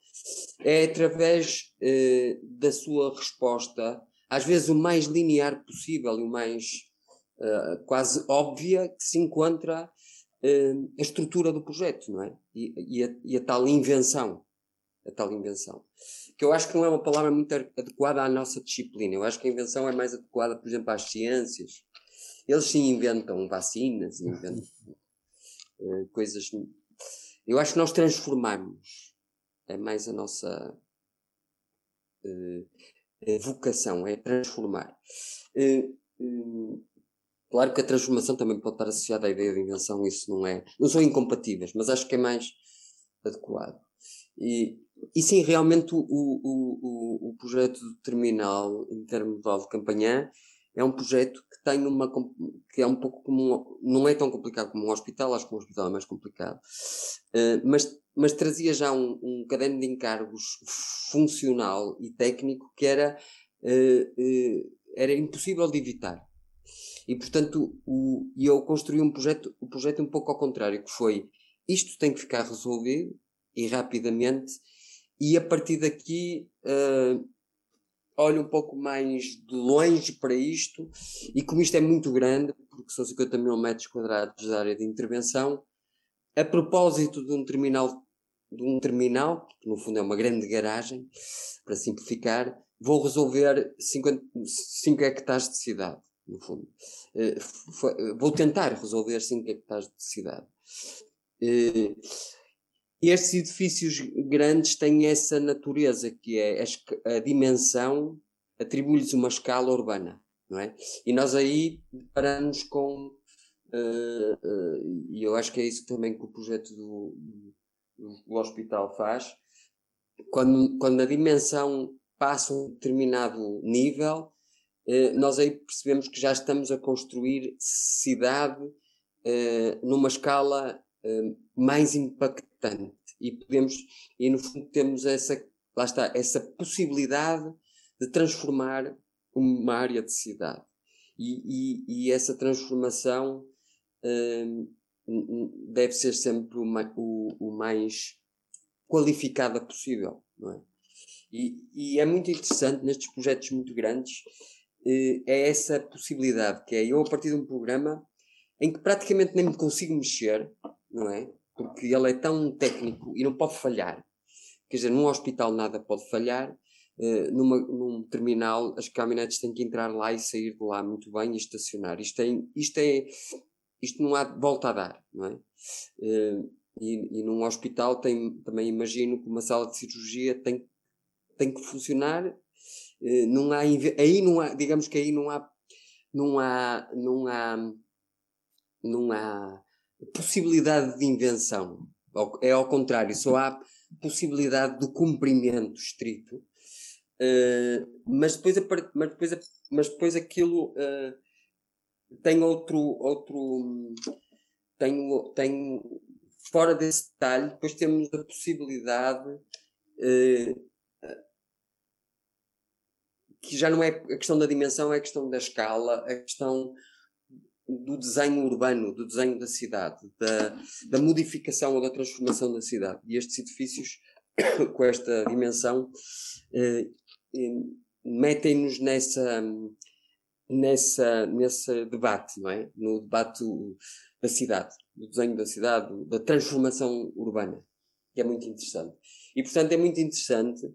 é através uh, da sua resposta, às vezes o mais linear possível e o mais quase óbvia, que se encontra uh, a estrutura do projeto, não é? E, e, a, e, a, tal invenção. A tal invenção. Que eu acho que não é uma palavra muito adequada à nossa disciplina. Eu acho que a invenção é mais adequada, por exemplo, às ciências. Eles sim inventam vacinas, inventam uh, coisas. Eu acho que nós transformamos. É mais a nossa uh, vocação, é transformar. Uh, Claro que a transformação também pode estar associada à ideia de invenção, isso não é. Não são incompatíveis, mas acho que é mais adequado. E, e sim, realmente o, o, o, o projeto do terminal intermodal de Campanhã é um projeto que tem uma que é um pouco como não é tão complicado como um hospital, acho que um hospital é mais complicado, uh, mas, mas trazia já um, um caderno de encargos funcional e técnico que era, uh, uh, era impossível de evitar. E portanto o, eu construí um projeto, o um projeto um pouco ao contrário, que foi isto tem que ficar resolvido e rapidamente e a partir daqui uh, olho um pouco mais de longe para isto e como isto é muito grande, porque são 50 mil metros quadrados da área de intervenção, a propósito de um terminal, de um terminal, que no fundo é uma grande garagem, para simplificar, vou resolver 5 hectares de cidade, no fundo. Uh, vou tentar resolver 5 hectares de cidade. Uh, estes edifícios grandes têm essa natureza, que é a, dimensão, atribui-lhes uma escala urbana, não é? E nós aí deparamos com, uh, uh, e eu acho que é isso também que o projeto do, do, do hospital faz, quando, quando a dimensão passa um determinado nível, uh, nós aí percebemos que já estamos a construir cidade numa escala mais impactante e podemos e no fundo temos essa lá está essa possibilidade de transformar uma área de cidade e, e, e essa transformação deve ser sempre o, o, o, mais qualificada possível não é? E, e é muito interessante nestes projetos muito grandes uh, é essa possibilidade que é eu a partir de um programa em que praticamente nem me consigo mexer não é? Porque ele é tão técnico e não pode falhar. Quer dizer, num hospital nada pode falhar, uh, numa, num terminal as caminhonetes têm que entrar lá e sair de lá muito bem e estacionar. Isto, tem, isto, é, isto não há volta a dar, não é? Uh, e, e num hospital tem, também imagino que uma sala de cirurgia tem, tem que funcionar. Uh, não há, aí não há, digamos que aí não há, não há, não há, não há possibilidade de invenção. É ao contrário, só há possibilidade de cumprimento estrito. Uh, mas, depois, mas, depois, mas depois aquilo uh, tem outro. outro tem, tem, fora desse detalhe, depois temos a possibilidade. Uh, que já não é a questão da dimensão, é a questão da escala, a questão do desenho urbano, do desenho da cidade, da, da modificação ou da transformação da cidade. E estes edifícios, com esta dimensão, eh, eh, metem-nos nessa, nessa, nesse debate, não é? No debate da cidade, do desenho da cidade, da transformação urbana, que é muito interessante. E, portanto, é muito interessante,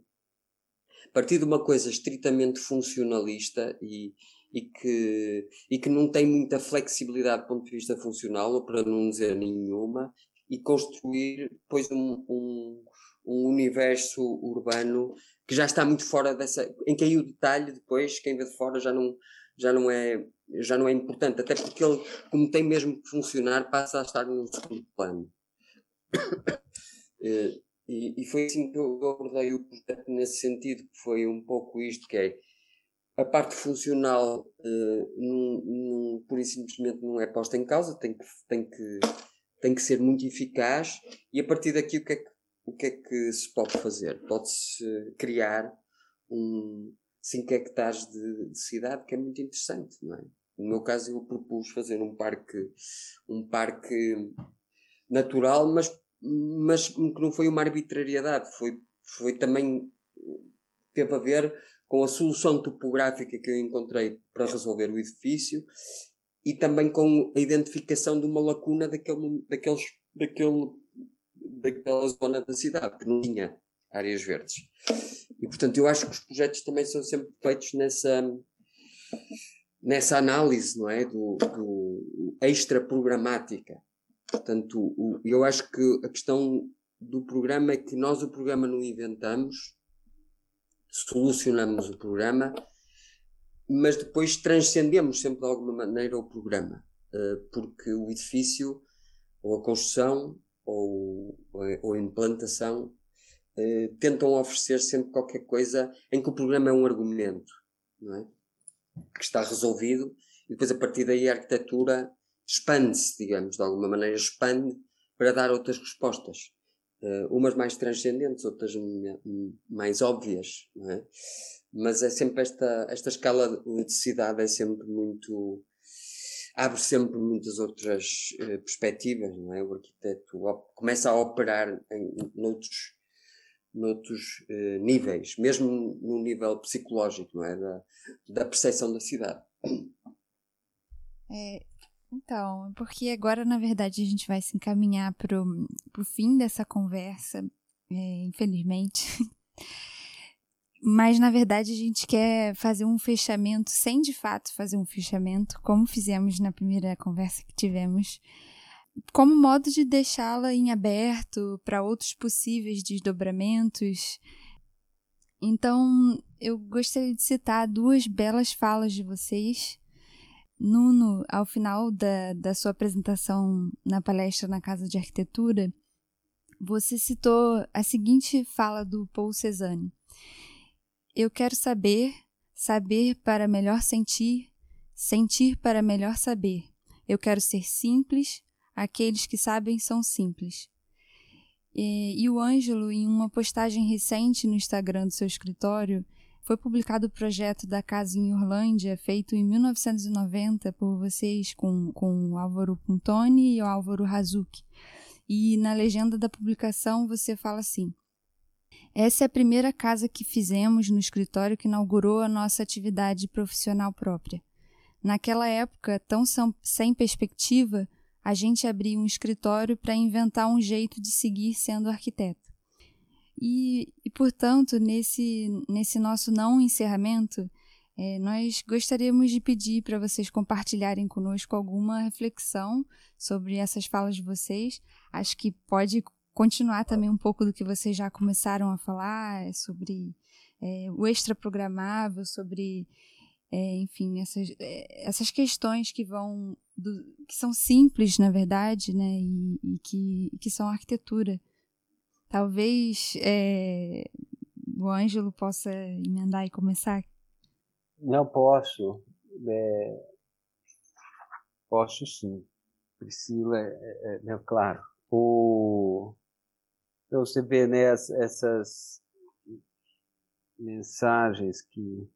partir de uma coisa estritamente funcionalista e, e que, e que não tem muita flexibilidade do ponto de vista funcional, ou para não dizer nenhuma, e construir depois um, um, um universo urbano que já está muito fora dessa. em que aí o detalhe depois, quem vê de fora já não, já não é já não é importante, até porque ele, como tem mesmo que funcionar, passa a estar num segundo plano. Eh, e, e, foi assim que eu abordei o projeto nesse sentido, que foi um pouco isto, que é a parte funcional uh, num, num, pura e simplesmente não é posta em causa, tem que, tem que, tem que ser muito eficaz e a partir daqui o que é que, o que, é que se pode fazer? Pode-se criar um 5 hectares de, de, cidade que é muito interessante, não é? No meu caso eu propus fazer um parque, um parque natural, mas, mas que não foi uma arbitrariedade, foi, foi também, teve a ver com a solução topográfica que eu encontrei para resolver o edifício e também com a identificação de uma lacuna daquele, daqueles, daquele, daquela zona da cidade que não tinha áreas verdes. E portanto eu acho que os projetos também são sempre feitos nessa nessa análise, não é, do, do extra programática. Portanto, o, eu acho que a questão do programa é que nós o programa não inventamos, solucionamos o programa, mas depois transcendemos sempre de alguma maneira o programa, eh, porque o edifício, ou a construção, ou, ou a implantação, uh, tentam oferecer sempre qualquer coisa em que o problema é um argumento, é? Que está resolvido e depois a partir daí a arquitetura expande-se, digamos, de alguma maneira expande para dar outras respostas. Uh, umas mais transcendentes, outras mais óbvias, não é? Mas é sempre esta, esta escala de necessidade é sempre muito abre sempre muitas outras uh, perspectivas, não é? O arquiteto começa a operar em, noutros, noutros uh, níveis, mesmo no nível psicológico, não é? Da, da percepção da cidade. É, então, porque agora, na verdade, a gente vai se encaminhar para o fim dessa conversa, é, infelizmente. Mas, na verdade, a gente quer fazer um fechamento, sem de fato fazer um fechamento, como fizemos na primeira conversa que tivemos, como modo de deixá-la em aberto para outros possíveis desdobramentos. Então, eu gostaria de citar duas belas falas de vocês. Nuno, ao final da, da sua apresentação na palestra na Casa de Arquitetura, você citou a seguinte fala do Paul Cézanne. Eu quero saber, saber para melhor sentir, sentir para melhor saber. Eu quero ser simples, aqueles que sabem são simples. E, e o Ângelo, em uma postagem recente no Instagram do seu escritório, foi publicado o projeto da casa em Orlândia, feito em 1990 por vocês com, com o Álvaro Puntoni e o Álvaro Hazuki. E na legenda da publicação você fala assim: essa é a primeira casa que fizemos no escritório que inaugurou a nossa atividade profissional própria. Naquela época, tão sem perspectiva, a gente abria um escritório para inventar um jeito de seguir sendo arquiteto. E, e portanto, nesse, nesse nosso não encerramento, é, nós gostaríamos de pedir para vocês compartilharem conosco alguma reflexão sobre essas falas de vocês. Acho que pode continuar também um pouco do que vocês já começaram a falar é sobre é, o extraprogramável, sobre, é, enfim, essas, é, essas questões que vão, do, que são simples, na verdade, né, e, e que, que são arquitetura. Talvez é, o Ângelo possa emendar e começar. Não posso. É, posso sim. Priscila, é, é, é claro. O, então você vê né, essas mensagens que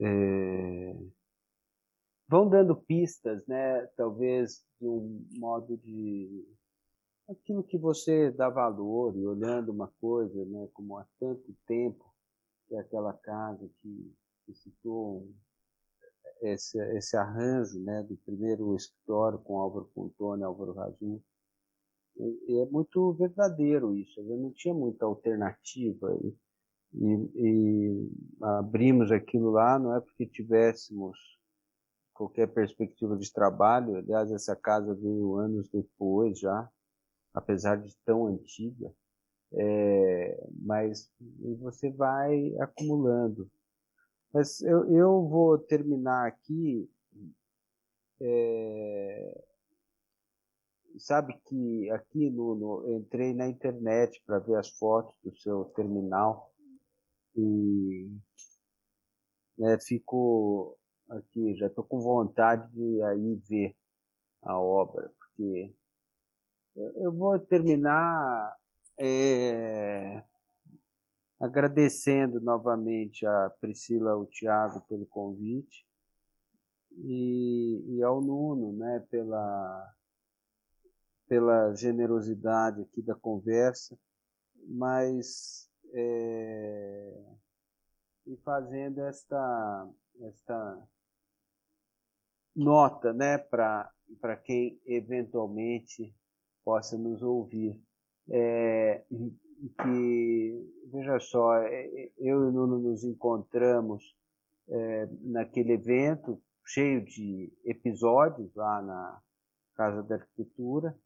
é, vão dando pistas, né? Talvez de um modo de aquilo que você dá valor e olhando uma coisa, né? Como há tanto tempo que é aquela casa que, que citou esse, esse arranjo, né? Do primeiro escritório com Álvaro Pontone, Álvaro Razum e é muito verdadeiro isso. Eu não tinha muita alternativa e, e, e, abrimos aquilo lá não é porque tivéssemos qualquer perspectiva de trabalho. Aliás, essa casa veio anos depois já, apesar de tão antiga. É, mas você vai acumulando. Mas eu, eu vou terminar aqui é, sabe que aqui no, no entrei na internet para ver as fotos do seu terminal e né, fico aqui, já estou com vontade de aí ver a obra, porque eu vou terminar é, agradecendo novamente a Priscila o Tiago pelo convite e, e ao Nuno né, pela pela generosidade aqui da conversa, mas é, e fazendo esta, esta nota né, para quem eventualmente possa nos ouvir. É, que, veja só, é, eu e o Nuno nos encontramos é, naquele evento cheio de episódios lá na Casa da Arquitetura,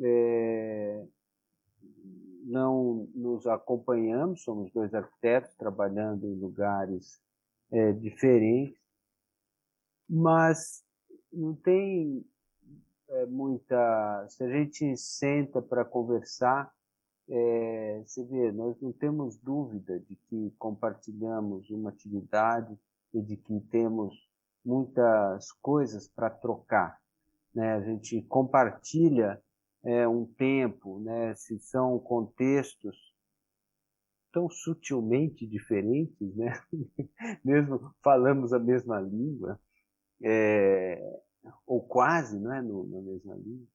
é, não nos acompanhamos, somos dois arquitetos trabalhando em lugares é, diferentes, mas não tem é, muita. Se a gente senta para conversar, é, você vê, nós não temos dúvida de que compartilhamos uma atividade e de que temos muitas coisas para trocar. Né? A gente compartilha é, um tempo, né? se são contextos tão sutilmente diferentes, né? mesmo falamos a mesma língua, é, ou quase não é, no, na mesma língua,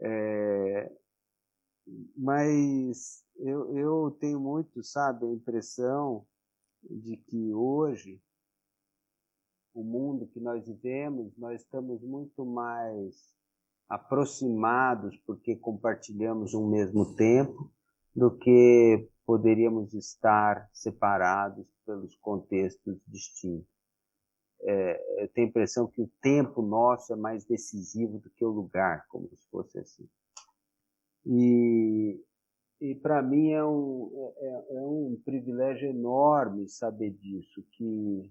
é, mas eu, eu tenho muito, sabe, a impressão de que hoje o mundo que nós vivemos, nós estamos muito mais aproximados porque compartilhamos um mesmo tempo do que poderíamos estar separados pelos contextos distintos. É, eu tenho a impressão que o tempo nosso é mais decisivo do que o lugar, como se fosse assim. E, e para mim é um, é, é, é, um privilégio enorme saber disso, que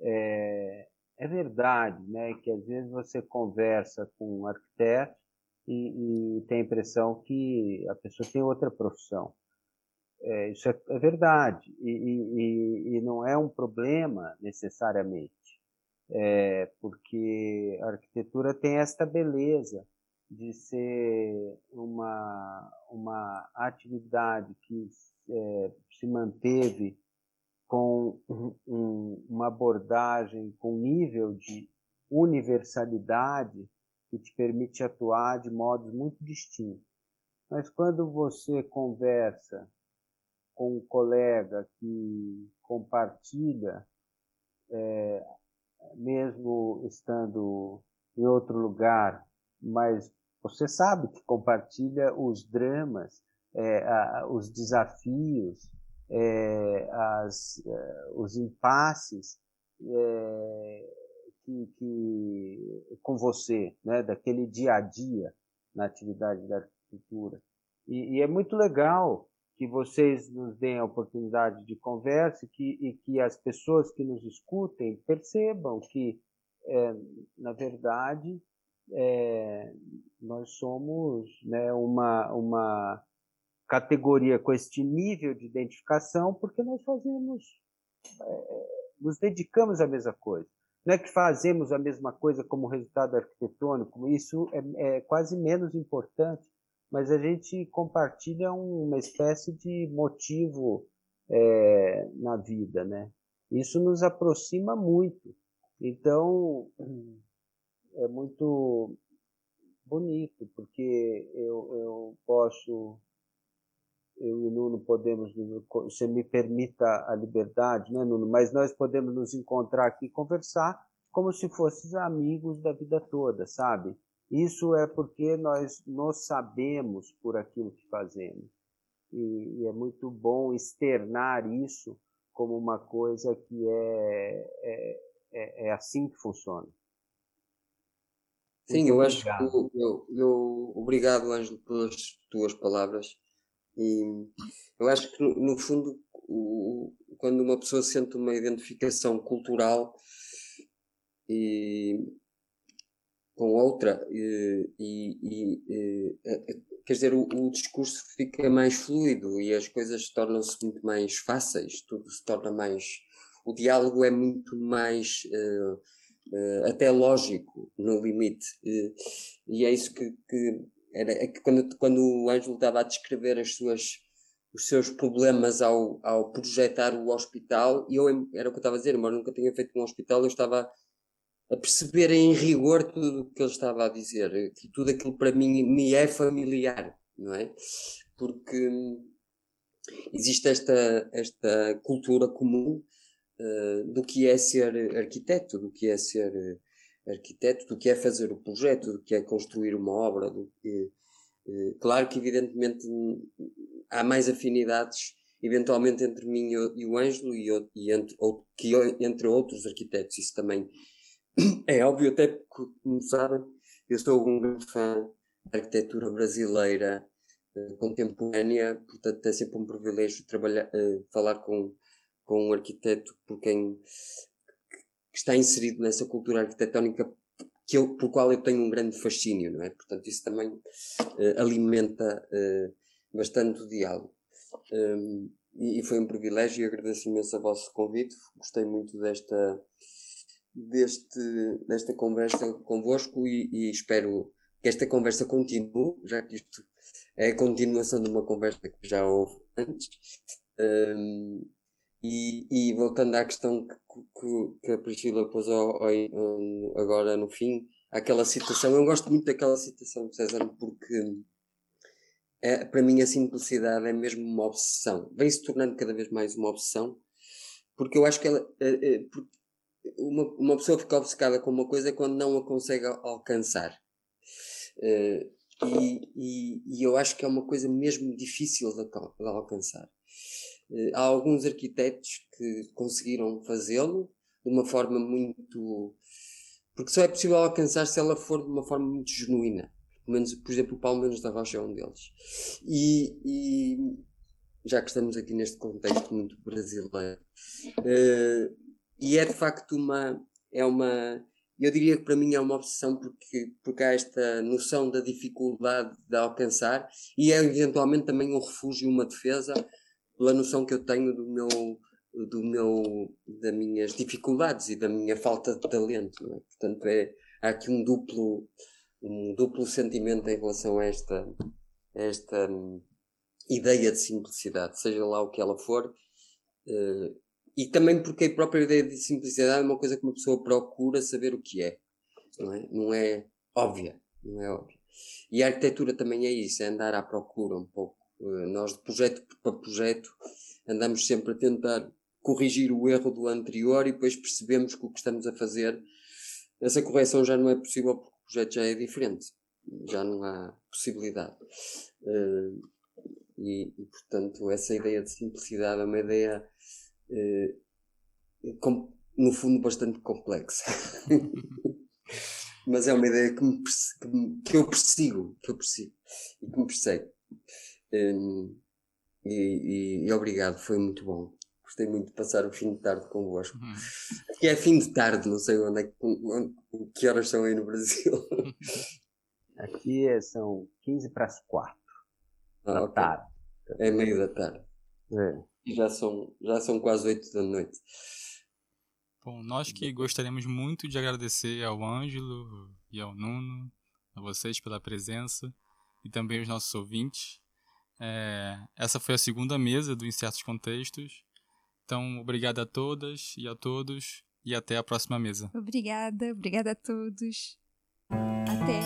é, é verdade, né, que às vezes você conversa com um arquiteto e, e tem a impressão que a pessoa tem outra profissão. É, isso é, é verdade e, e, e, não é um problema necessariamente, é, porque a arquitetura tem esta beleza de ser uma, uma atividade que é, se manteve com um, uma abordagem com nível de universalidade que te permite atuar de modos muito distintos. Mas quando você conversa com um colega que compartilha, é, mesmo estando em outro lugar, mas você sabe que compartilha os dramas, é, a, os desafios, é, as, é, os impasses é, que, que, com você, né, daquele dia a dia na atividade da arquitetura. E, e, é muito legal que vocês nos deem a oportunidade de conversa e que, e que as pessoas que nos escutem percebam que, é, na verdade, é, nós somos né, uma, uma categoria com este nível de identificação porque nós fazemos, é, nos dedicamos à mesma coisa. Não é que fazemos a mesma coisa como resultado arquitetônico, isso é, é quase menos importante, mas a gente compartilha uma espécie de motivo é, na vida, né? Isso nos aproxima muito. Então, é muito bonito, porque eu, eu posso, eu e Nuno podemos, você me permita a liberdade, né, Nuno? Mas nós podemos nos encontrar aqui e conversar como se fossemos amigos da vida toda, sabe? Isso é porque nós nos sabemos por aquilo que fazemos. E, e é muito bom externar isso como uma coisa que é, é, é, é assim que funciona. Sim, eu acho que eu, eu, obrigado, Ângelo, pelas tuas palavras. E eu acho que, no, no fundo, o, quando uma pessoa sente uma identificação cultural e, com outra, e, e, e é, é, quer dizer, o, o, discurso fica mais fluido e as coisas tornam-se muito mais fáceis, tudo se torna mais. O diálogo é muito mais. Uh, uh, até lógico no limite. Uh, e é isso que, que era é que quando, quando o Ângelo estava a descrever as suas, os seus problemas ao, ao projetar o hospital, e eu era o que eu estava a dizer, embora nunca tenha feito um hospital, eu estava a perceber em rigor tudo o que ele estava a dizer, que tudo aquilo para mim me é familiar, não é? Porque existe esta, esta cultura comum uh, do que é ser arquiteto, do que é ser uh, arquiteto, do que é fazer o projeto, do que é construir uma obra. Do que, uh, claro que, evidentemente, há mais afinidades, eventualmente, entre mim e o Ângelo e, e entre, ou, que, entre outros arquitetos. Isso também é óbvio, até porque, como sabem, eu sou um grande fã da arquitetura brasileira contemporânea, portanto é sempre um privilégio trabalhar, falar com com um arquiteto por quem que está inserido nessa cultura arquitetónica que eu, por qual eu tenho um grande fascínio, não é? Portanto, isso também uh, alimenta uh, bastante o diálogo. Um, e, e, foi um privilégio e agradeço imenso a vosso convite. Gostei muito desta, deste, desta conversa convosco e, e espero que esta conversa continue, já que isto é a continuação de uma conversa que já houve antes. Um, e, e, voltando à questão que, que, que a Priscila pôs ao, ao, agora no fim, aquela citação, eu gosto muito daquela citação César porque é, para mim a simplicidade é mesmo uma obsessão. Vem se tornando cada vez mais uma obsessão, porque eu acho que ela, é, é, uma, uma pessoa fica obcecada com uma coisa quando não a consegue alcançar. Uh, e, e, e, eu acho que é uma coisa mesmo difícil de, de alcançar. Uh, há alguns arquitetos que conseguiram fazê-lo de uma forma muito. Porque só é possível alcançar se ela for de uma forma muito genuína menos, por exemplo, o Paulo Menos da Rocha é um deles. E, e já que estamos aqui neste contexto muito brasileiro, uh, e é de facto uma, é uma, eu diria que para mim é uma obsessão porque, porque há esta noção da dificuldade de alcançar e é eventualmente também um refúgio, uma defesa pela noção que eu tenho do meu, do meu, das minhas dificuldades e da minha falta de talento, é? Portanto, é, há aqui um duplo, um duplo sentimento em relação a esta, esta um, ideia de simplicidade, seja lá o que ela for. Uh, e também porque a própria ideia de simplicidade é uma coisa que uma pessoa procura saber o que é. Não é, não é óbvia. Não é óbvia. E a arquitetura também é isso, é andar à procura um pouco. Uh, nós, de projeto para projeto, andamos sempre a tentar corrigir o erro do anterior e depois percebemos que o que estamos a fazer, essa correção já não é possível o projeto já é diferente, já não há possibilidade. Uh, e, e, portanto, essa ideia de simplicidade é uma ideia, com, no fundo, bastante complexa. Mas é uma ideia que, me, que, me, que, eu persigo, que eu persigo e que me persegue. Um, eh, e, e, e obrigado, foi muito bom gostei muito de passar o fim de tarde convosco. Uhum. Que é fim de tarde, não sei onde é que, onde, que horas são aí no Brasil. Aqui é, são 15 para as 4 ah, da okay. tarde. É meio da tarde. É. E já são, já são quase 8 da noite. Bom, nós que gostaríamos muito de agradecer ao Ângelo e ao Nuno, a vocês pela presença e também aos nossos ouvintes. É, essa foi a segunda mesa do Em Certos Contextos. Então, obrigado a todas e a todos e até a próxima mesa. Obrigada, obrigada a todos. Até.